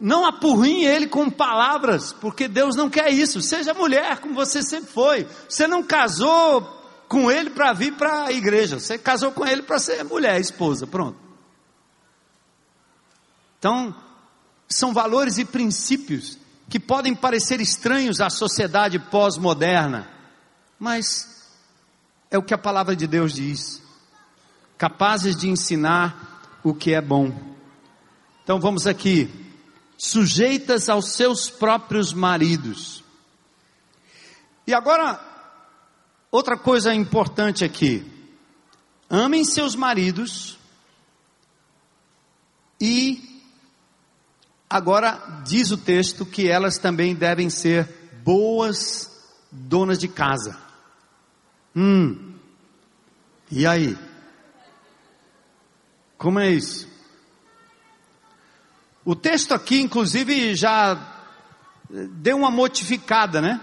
Não apurrinhe ele com palavras, porque Deus não quer isso. Seja mulher, como você sempre foi. Você não casou com ele para vir para a igreja, você casou com ele para ser mulher, esposa, pronto. Então, são valores e princípios que podem parecer estranhos à sociedade pós-moderna, mas é o que a palavra de Deus diz, capazes de ensinar o que é bom. Então vamos aqui, sujeitas aos seus próprios maridos. E agora, outra coisa importante aqui, amem seus maridos e agora diz o texto que elas também devem ser boas donas de casa. Hum. E aí? Como é isso? O texto aqui, inclusive, já deu uma modificada, né?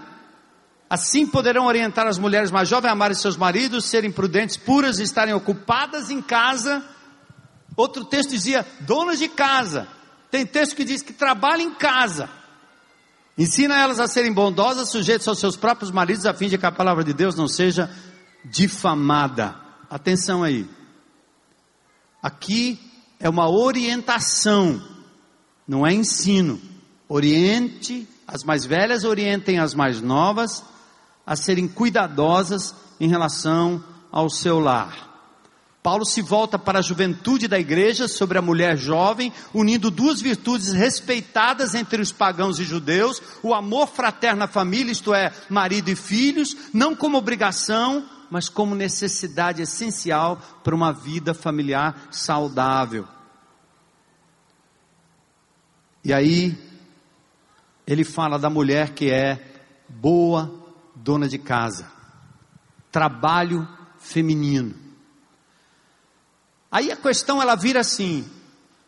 Assim poderão orientar as mulheres mais jovens a amarem seus maridos, serem prudentes, puras, estarem ocupadas em casa. Outro texto dizia donas de casa. Tem texto que diz que trabalham em casa. Ensina elas a serem bondosas, sujeitas aos seus próprios maridos, a fim de que a palavra de Deus não seja difamada. Atenção aí. Aqui é uma orientação, não é ensino. Oriente, as mais velhas orientem as mais novas a serem cuidadosas em relação ao seu lar. Paulo se volta para a juventude da igreja sobre a mulher jovem, unindo duas virtudes respeitadas entre os pagãos e judeus: o amor fraterno à família, isto é, marido e filhos, não como obrigação, mas como necessidade essencial para uma vida familiar saudável. E aí, ele fala da mulher que é boa dona de casa. Trabalho feminino. Aí a questão ela vira assim: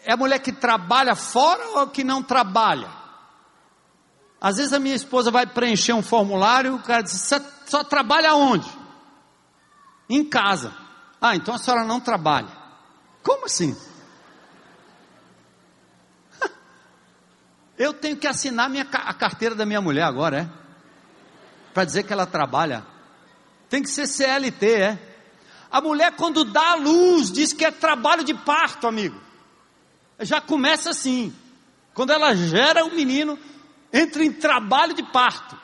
é a mulher que trabalha fora ou que não trabalha? Às vezes a minha esposa vai preencher um formulário, o cara diz: só, só trabalha onde? Em casa. Ah, então a senhora não trabalha. Como assim? Eu tenho que assinar minha, a carteira da minha mulher agora, é? para dizer que ela trabalha. Tem que ser CLT, é? A mulher, quando dá a luz, diz que é trabalho de parto, amigo. Já começa assim. Quando ela gera o menino, entra em trabalho de parto.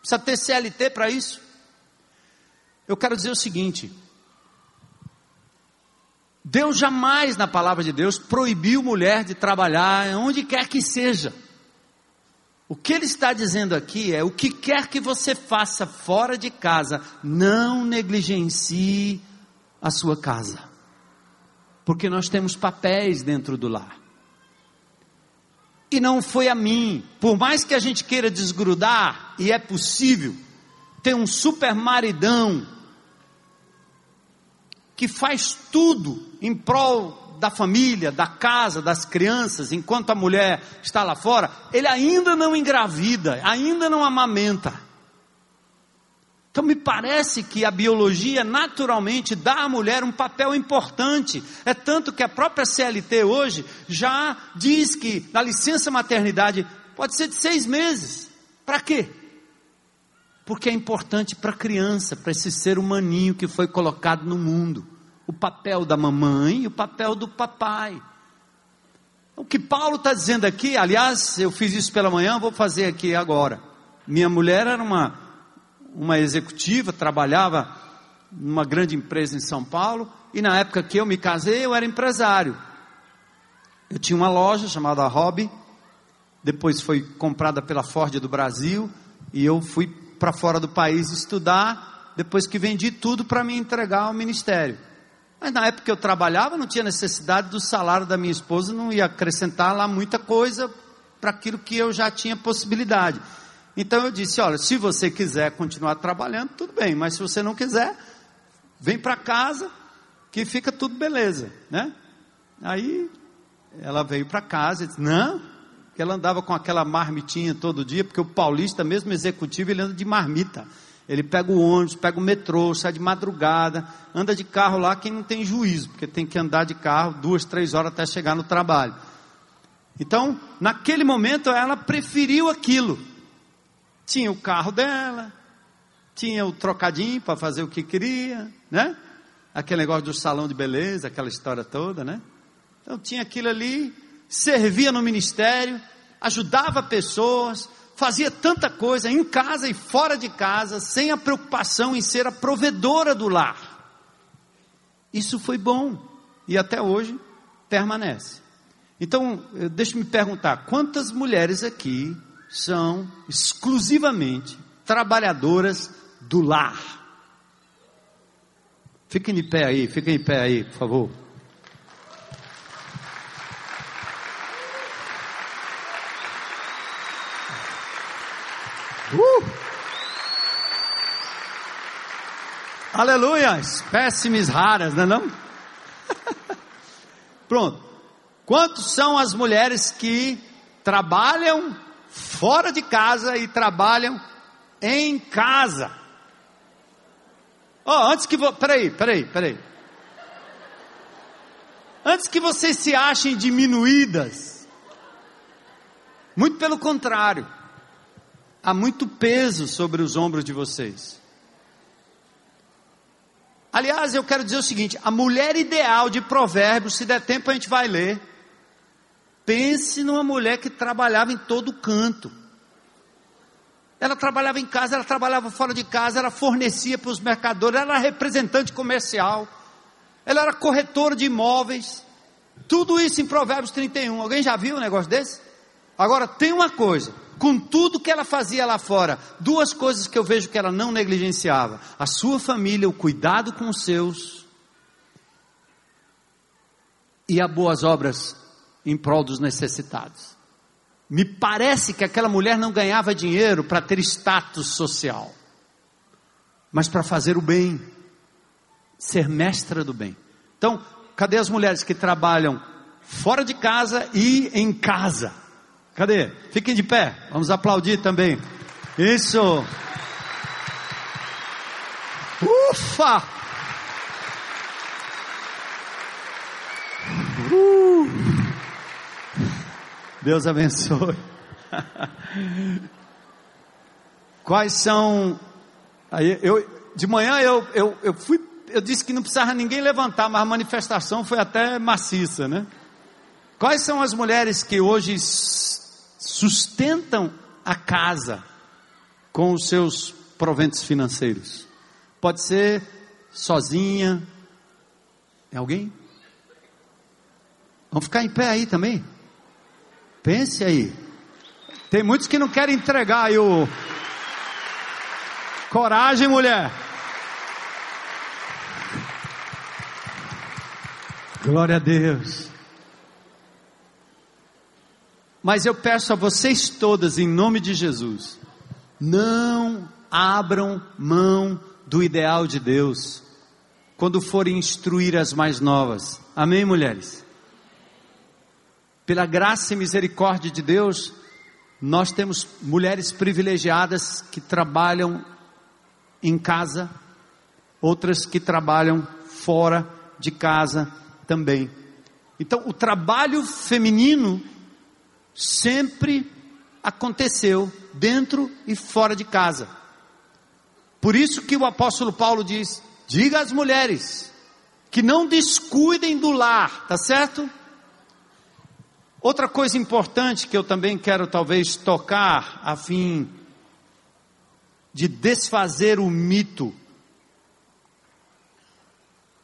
Precisa ter CLT para isso? Eu quero dizer o seguinte: Deus jamais, na palavra de Deus, proibiu mulher de trabalhar onde quer que seja. O que ele está dizendo aqui é: o que quer que você faça fora de casa, não negligencie a sua casa. Porque nós temos papéis dentro do lar. E não foi a mim, por mais que a gente queira desgrudar, e é possível, ter um super maridão que faz tudo em prol da família, da casa, das crianças, enquanto a mulher está lá fora, ele ainda não engravida, ainda não amamenta. Então me parece que a biologia naturalmente dá à mulher um papel importante. É tanto que a própria CLT hoje já diz que a licença maternidade pode ser de seis meses. Para quê? Porque é importante para a criança, para esse ser humaninho que foi colocado no mundo o papel da mamãe e o papel do papai. O que Paulo está dizendo aqui, aliás, eu fiz isso pela manhã, vou fazer aqui agora. Minha mulher era uma, uma executiva, trabalhava numa grande empresa em São Paulo, e na época que eu me casei, eu era empresário. Eu tinha uma loja chamada Hobby, depois foi comprada pela Ford do Brasil, e eu fui para fora do país estudar, depois que vendi tudo para me entregar ao ministério. Mas na época que eu trabalhava, não tinha necessidade do salário da minha esposa, não ia acrescentar lá muita coisa para aquilo que eu já tinha possibilidade. Então eu disse: olha, se você quiser continuar trabalhando, tudo bem, mas se você não quiser, vem para casa que fica tudo beleza, né? Aí ela veio para casa e disse: não, que ela andava com aquela marmitinha todo dia, porque o paulista, mesmo executivo, ele anda de marmita. Ele pega o ônibus, pega o metrô, sai de madrugada, anda de carro lá quem não tem juízo, porque tem que andar de carro duas, três horas até chegar no trabalho. Então, naquele momento, ela preferiu aquilo. Tinha o carro dela, tinha o trocadinho para fazer o que queria, né? Aquele negócio do salão de beleza, aquela história toda, né? Então tinha aquilo ali, servia no ministério, ajudava pessoas, fazia tanta coisa em casa e fora de casa, sem a preocupação em ser a provedora do lar. Isso foi bom e até hoje permanece. Então, deixe-me perguntar: quantas mulheres aqui são exclusivamente trabalhadoras do lar? Fiquem de pé aí, fiquem de pé aí, por favor. Uh! Aleluia! Espécimes raras, não é não? Pronto. Quantos são as mulheres que trabalham fora de casa e trabalham em casa? Oh, antes que. Peraí, peraí, peraí. Antes que vocês se achem diminuídas, muito pelo contrário, há muito peso sobre os ombros de vocês. Aliás, eu quero dizer o seguinte: a mulher ideal de Provérbios, se der tempo a gente vai ler. Pense numa mulher que trabalhava em todo canto. Ela trabalhava em casa, ela trabalhava fora de casa, ela fornecia para os mercadores, ela era representante comercial, ela era corretora de imóveis. Tudo isso em Provérbios 31. Alguém já viu um negócio desse? Agora, tem uma coisa: com tudo que ela fazia lá fora, duas coisas que eu vejo que ela não negligenciava: a sua família, o cuidado com os seus, e as boas obras em prol dos necessitados. Me parece que aquela mulher não ganhava dinheiro para ter status social, mas para fazer o bem, ser mestra do bem. Então, cadê as mulheres que trabalham fora de casa e em casa? Cadê? Fiquem de pé, vamos aplaudir também. Isso. Ufa! Uh! Deus abençoe. Quais são. Aí eu, de manhã eu, eu, eu fui. Eu disse que não precisava ninguém levantar, mas a manifestação foi até maciça, né? Quais são as mulheres que hoje sustentam a casa com os seus proventos financeiros? Pode ser sozinha. É alguém? Vamos ficar em pé aí também. Pense aí. Tem muitos que não querem entregar aí o. Coragem, mulher. Glória a Deus. Mas eu peço a vocês todas, em nome de Jesus, não abram mão do ideal de Deus quando forem instruir as mais novas. Amém, mulheres? Pela graça e misericórdia de Deus, nós temos mulheres privilegiadas que trabalham em casa, outras que trabalham fora de casa também. Então, o trabalho feminino sempre aconteceu dentro e fora de casa. Por isso que o apóstolo Paulo diz: diga às mulheres que não descuidem do lar, tá certo? Outra coisa importante que eu também quero talvez tocar a fim de desfazer o mito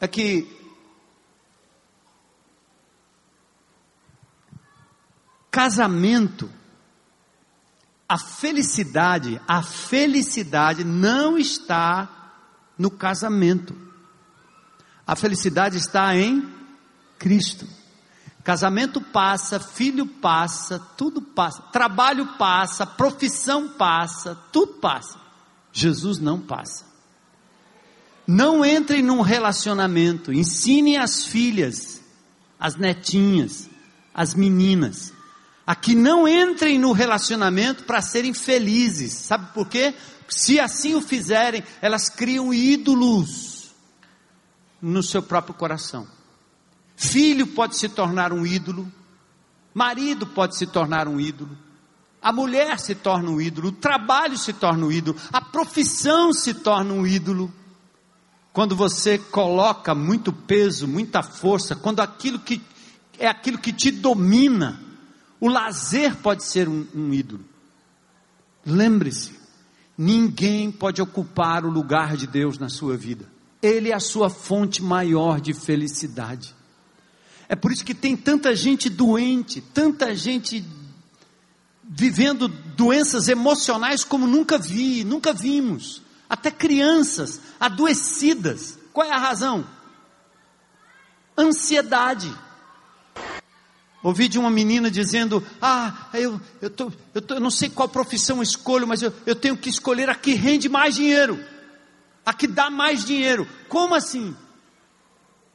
é que casamento, a felicidade, a felicidade não está no casamento. A felicidade está em Cristo. Casamento passa, filho passa, tudo passa, trabalho passa, profissão passa, tudo passa. Jesus não passa. Não entrem num relacionamento, ensinem as filhas, as netinhas, as meninas, a que não entrem no relacionamento para serem felizes. Sabe por quê? Se assim o fizerem, elas criam ídolos no seu próprio coração. Filho pode se tornar um ídolo, marido pode se tornar um ídolo, a mulher se torna um ídolo, o trabalho se torna um ídolo, a profissão se torna um ídolo. Quando você coloca muito peso, muita força, quando aquilo que é aquilo que te domina, o lazer pode ser um, um ídolo. Lembre-se, ninguém pode ocupar o lugar de Deus na sua vida. Ele é a sua fonte maior de felicidade. É por isso que tem tanta gente doente, tanta gente vivendo doenças emocionais como nunca vi, nunca vimos. Até crianças adoecidas Qual é a razão? Ansiedade. Ouvi de uma menina dizendo: Ah, eu, eu, tô, eu, tô, eu não sei qual profissão escolho, mas eu, eu tenho que escolher a que rende mais dinheiro, a que dá mais dinheiro. Como assim?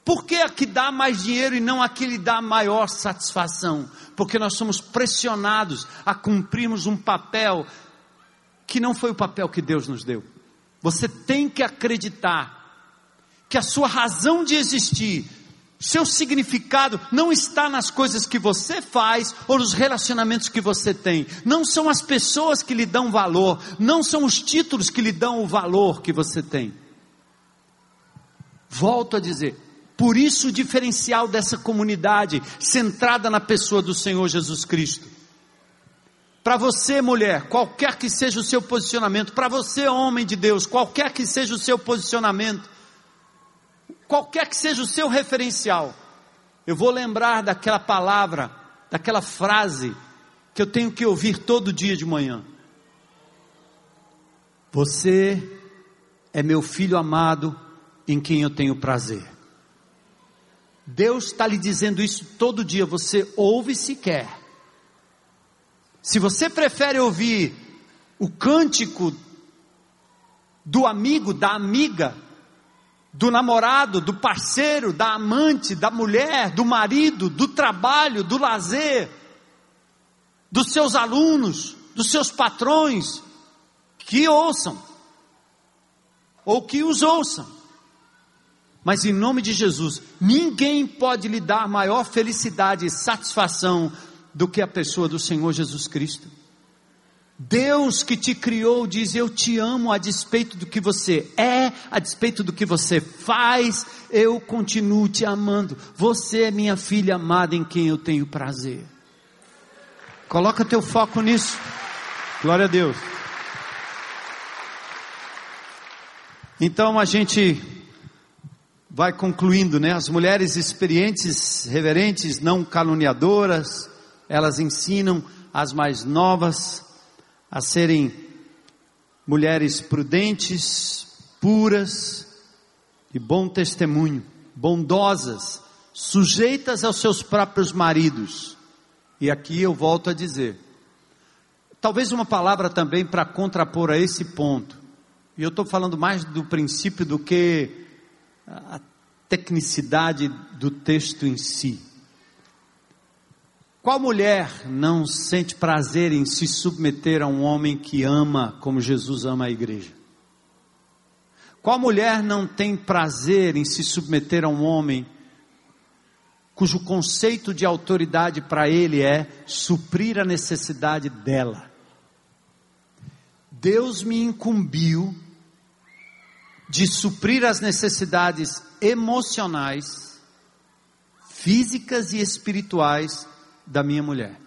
Por que a que dá mais dinheiro e não a que lhe dá maior satisfação? Porque nós somos pressionados a cumprirmos um papel que não foi o papel que Deus nos deu. Você tem que acreditar que a sua razão de existir seu significado não está nas coisas que você faz ou nos relacionamentos que você tem. Não são as pessoas que lhe dão valor, não são os títulos que lhe dão o valor que você tem. Volto a dizer, por isso o diferencial dessa comunidade centrada na pessoa do Senhor Jesus Cristo. Para você, mulher, qualquer que seja o seu posicionamento, para você, homem de Deus, qualquer que seja o seu posicionamento, qualquer que seja o seu referencial, eu vou lembrar daquela palavra, daquela frase que eu tenho que ouvir todo dia de manhã. Você é meu filho amado em quem eu tenho prazer. Deus está lhe dizendo isso todo dia, você ouve se quer. Se você prefere ouvir o cântico do amigo, da amiga, do namorado, do parceiro, da amante, da mulher, do marido, do trabalho, do lazer, dos seus alunos, dos seus patrões, que ouçam, ou que os ouçam. Mas em nome de Jesus, ninguém pode lhe dar maior felicidade e satisfação do que a pessoa do Senhor Jesus Cristo. Deus que te criou diz: Eu te amo a despeito do que você é, a despeito do que você faz, eu continuo te amando. Você é minha filha amada em quem eu tenho prazer. Coloca teu foco nisso. Glória a Deus. Então a gente vai concluindo, né? As mulheres experientes, reverentes, não caluniadoras, elas ensinam as mais novas a serem mulheres prudentes, puras, de bom testemunho, bondosas, sujeitas aos seus próprios maridos. E aqui eu volto a dizer, talvez uma palavra também para contrapor a esse ponto. E eu estou falando mais do princípio do que a tecnicidade do texto em si. Qual mulher não sente prazer em se submeter a um homem que ama como Jesus ama a igreja? Qual mulher não tem prazer em se submeter a um homem cujo conceito de autoridade para ele é suprir a necessidade dela? Deus me incumbiu de suprir as necessidades emocionais, físicas e espirituais da minha mulher.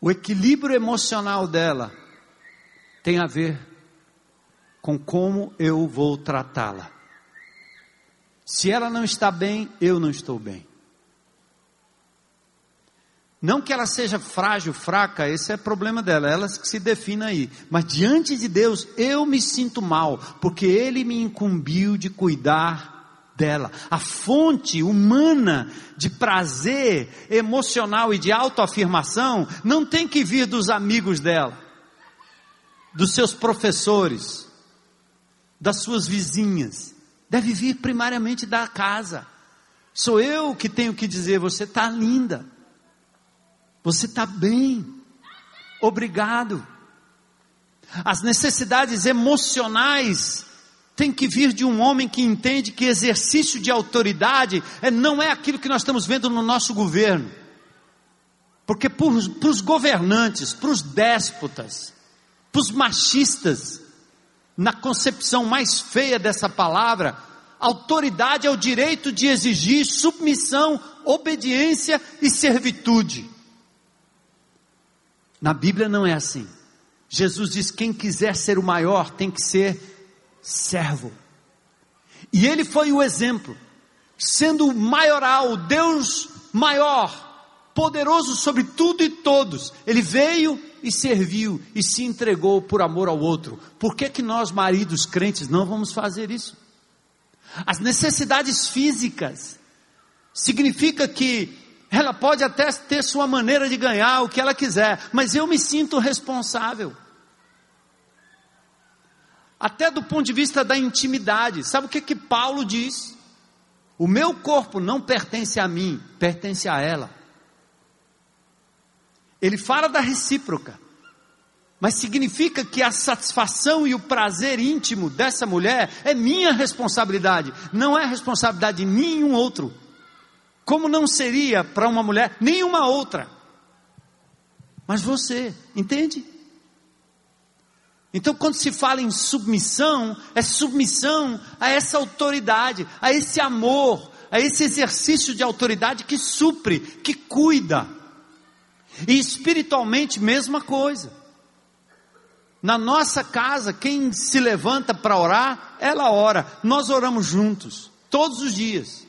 O equilíbrio emocional dela tem a ver com como eu vou tratá-la. Se ela não está bem, eu não estou bem. Não que ela seja frágil, fraca, esse é problema dela, ela que se define aí. Mas diante de Deus, eu me sinto mal, porque Ele me incumbiu de cuidar dela. A fonte humana de prazer emocional e de autoafirmação não tem que vir dos amigos dela, dos seus professores, das suas vizinhas. Deve vir primariamente da casa. Sou eu que tenho que dizer: você está linda, você está bem, obrigado. As necessidades emocionais tem que vir de um homem que entende que exercício de autoridade é, não é aquilo que nós estamos vendo no nosso governo. Porque para os governantes, para os déspotas, para os machistas, na concepção mais feia dessa palavra, autoridade é o direito de exigir submissão, obediência e servitude. Na Bíblia não é assim. Jesus diz: quem quiser ser o maior tem que ser servo. E ele foi o exemplo, sendo o maioral, Deus maior, poderoso sobre tudo e todos. Ele veio e serviu e se entregou por amor ao outro. Por que, que nós, maridos crentes, não vamos fazer isso? As necessidades físicas significa que ela pode até ter sua maneira de ganhar o que ela quiser, mas eu me sinto responsável. Até do ponto de vista da intimidade. Sabe o que que Paulo diz? O meu corpo não pertence a mim, pertence a ela. Ele fala da recíproca. Mas significa que a satisfação e o prazer íntimo dessa mulher é minha responsabilidade, não é responsabilidade de nenhum outro. Como não seria para uma mulher nenhuma outra. Mas você, entende? Então, quando se fala em submissão, é submissão a essa autoridade, a esse amor, a esse exercício de autoridade que supre, que cuida. E espiritualmente, mesma coisa. Na nossa casa, quem se levanta para orar, ela ora. Nós oramos juntos, todos os dias.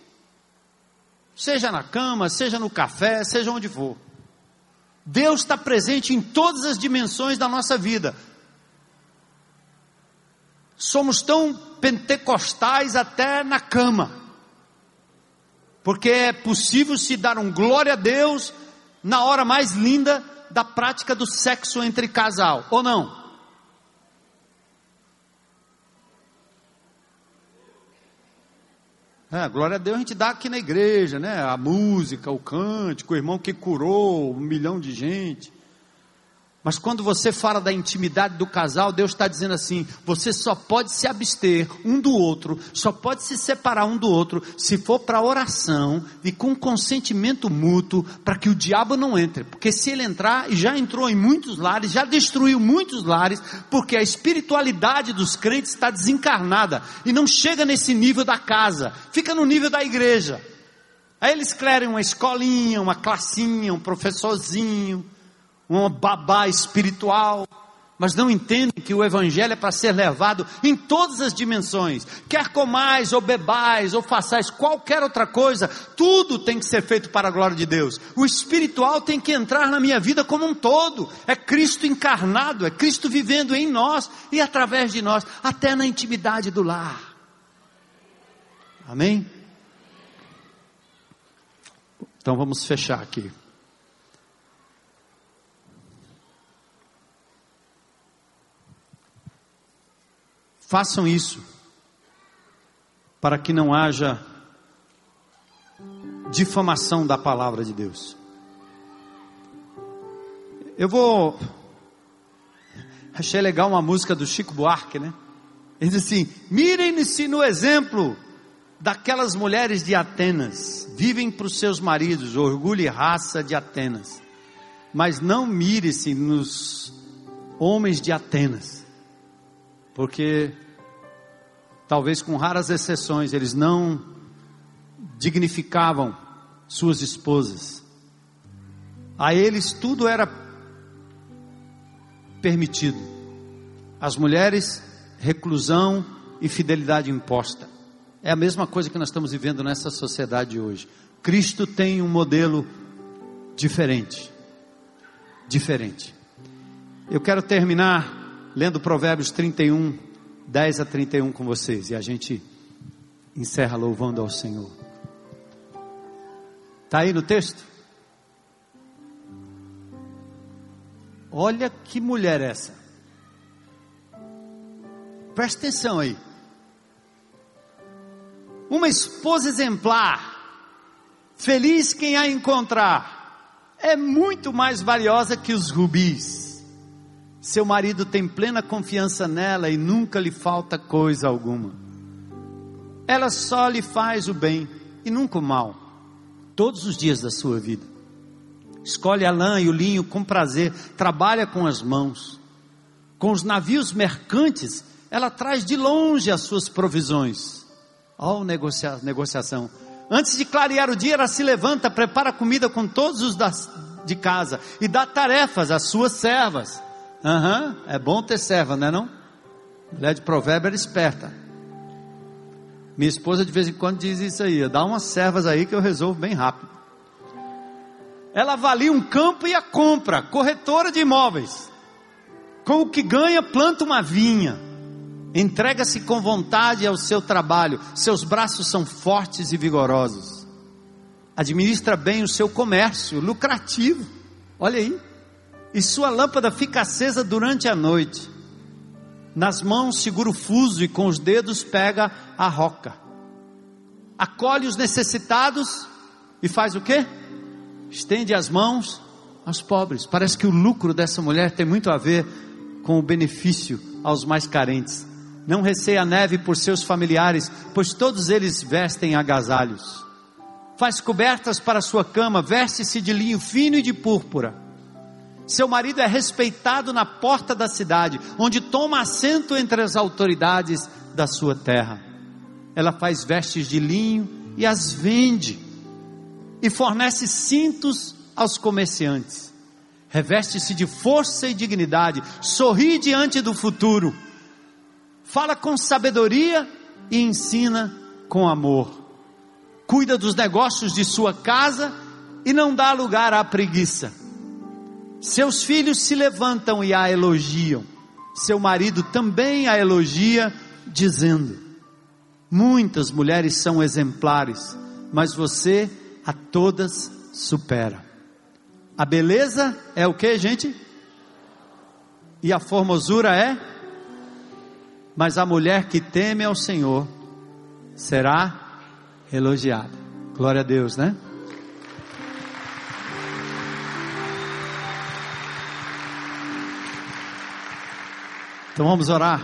Seja na cama, seja no café, seja onde for. Deus está presente em todas as dimensões da nossa vida. Somos tão pentecostais até na cama. Porque é possível se dar um glória a Deus na hora mais linda da prática do sexo entre casal, ou não? É, glória a Deus a gente dá aqui na igreja, né? A música, o cântico, o irmão que curou um milhão de gente. Mas quando você fala da intimidade do casal, Deus está dizendo assim: você só pode se abster um do outro, só pode se separar um do outro, se for para oração e com consentimento mútuo, para que o diabo não entre. Porque se ele entrar, e já entrou em muitos lares, já destruiu muitos lares, porque a espiritualidade dos crentes está desencarnada e não chega nesse nível da casa, fica no nível da igreja. Aí eles querem uma escolinha, uma classinha, um professorzinho uma babá espiritual, mas não entendem que o Evangelho é para ser levado em todas as dimensões. Quer comais, ou bebais, ou façais qualquer outra coisa, tudo tem que ser feito para a glória de Deus. O espiritual tem que entrar na minha vida como um todo. É Cristo encarnado, é Cristo vivendo em nós e através de nós, até na intimidade do lar. Amém? Então vamos fechar aqui. Façam isso, para que não haja difamação da palavra de Deus. Eu vou. Achei legal uma música do Chico Buarque, né? Ele diz assim: mirem-se no exemplo daquelas mulheres de Atenas, vivem para os seus maridos, orgulho e raça de Atenas, mas não mire-se nos homens de Atenas, porque talvez com raras exceções eles não dignificavam suas esposas. A eles tudo era permitido. As mulheres, reclusão e fidelidade imposta. É a mesma coisa que nós estamos vivendo nessa sociedade hoje. Cristo tem um modelo diferente. Diferente. Eu quero terminar lendo Provérbios 31, 10 a 31 com vocês e a gente encerra louvando ao Senhor. Está aí no texto? Olha que mulher essa. Presta atenção aí. Uma esposa exemplar, feliz quem a encontrar, é muito mais valiosa que os rubis seu marido tem plena confiança nela e nunca lhe falta coisa alguma. Ela só lhe faz o bem e nunca o mal, todos os dias da sua vida. Escolhe a lã e o linho com prazer, trabalha com as mãos. Com os navios mercantes, ela traz de longe as suas provisões. Ó, oh, negocia negociação. Antes de clarear o dia, ela se levanta, prepara comida com todos os das, de casa e dá tarefas às suas servas. Aham, uhum, é bom ter serva, não é não? Mulher de provérbio era esperta. Minha esposa de vez em quando diz isso aí, dá umas servas aí que eu resolvo bem rápido. ela avalia um campo e a compra, corretora de imóveis. Com o que ganha, planta uma vinha. Entrega-se com vontade ao seu trabalho, seus braços são fortes e vigorosos. Administra bem o seu comércio, lucrativo. Olha aí. E sua lâmpada fica acesa durante a noite. Nas mãos segura o fuso e com os dedos pega a roca. Acolhe os necessitados e faz o quê? Estende as mãos aos pobres. Parece que o lucro dessa mulher tem muito a ver com o benefício aos mais carentes. Não receia neve por seus familiares, pois todos eles vestem agasalhos. Faz cobertas para sua cama, veste-se de linho fino e de púrpura seu marido é respeitado na porta da cidade, onde toma assento entre as autoridades da sua terra. Ela faz vestes de linho e as vende, e fornece cintos aos comerciantes. Reveste-se de força e dignidade, sorri diante do futuro, fala com sabedoria e ensina com amor. Cuida dos negócios de sua casa e não dá lugar à preguiça seus filhos se levantam e a elogiam. Seu marido também a elogia, dizendo: Muitas mulheres são exemplares, mas você a todas supera. A beleza é o que, gente? E a formosura é? Mas a mulher que teme ao Senhor será elogiada. Glória a Deus, né? Então vamos orar.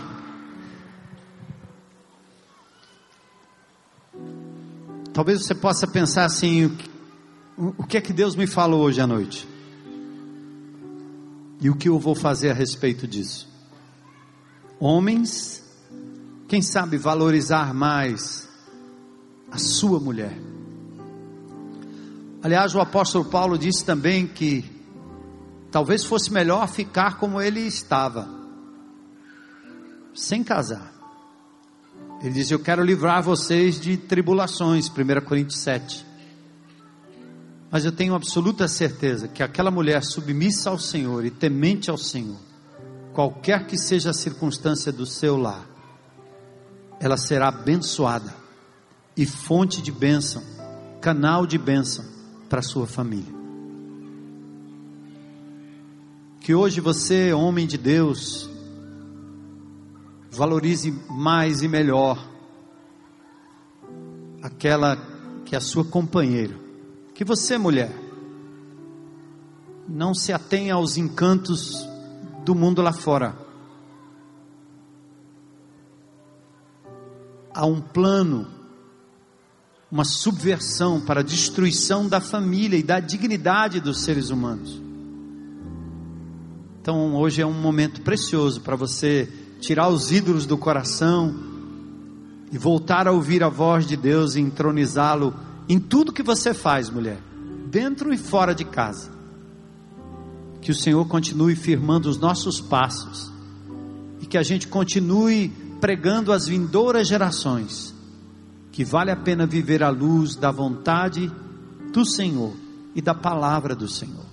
Talvez você possa pensar assim: o que é que Deus me falou hoje à noite? E o que eu vou fazer a respeito disso? Homens, quem sabe valorizar mais a sua mulher. Aliás, o apóstolo Paulo disse também que talvez fosse melhor ficar como ele estava sem casar. Ele diz: Eu quero livrar vocês de tribulações, 1 Coríntios 7. Mas eu tenho absoluta certeza que aquela mulher submissa ao Senhor e temente ao Senhor, qualquer que seja a circunstância do seu lar, ela será abençoada e fonte de bênção, canal de bênção para sua família. Que hoje você, homem de Deus, valorize mais e melhor aquela que é a sua companheira. Que você, mulher, não se atenha aos encantos do mundo lá fora. Há um plano, uma subversão para a destruição da família e da dignidade dos seres humanos. Então, hoje é um momento precioso para você tirar os ídolos do coração e voltar a ouvir a voz de Deus e entronizá-lo em tudo que você faz, mulher, dentro e fora de casa. Que o Senhor continue firmando os nossos passos e que a gente continue pregando às vindouras gerações que vale a pena viver à luz da vontade do Senhor e da palavra do Senhor.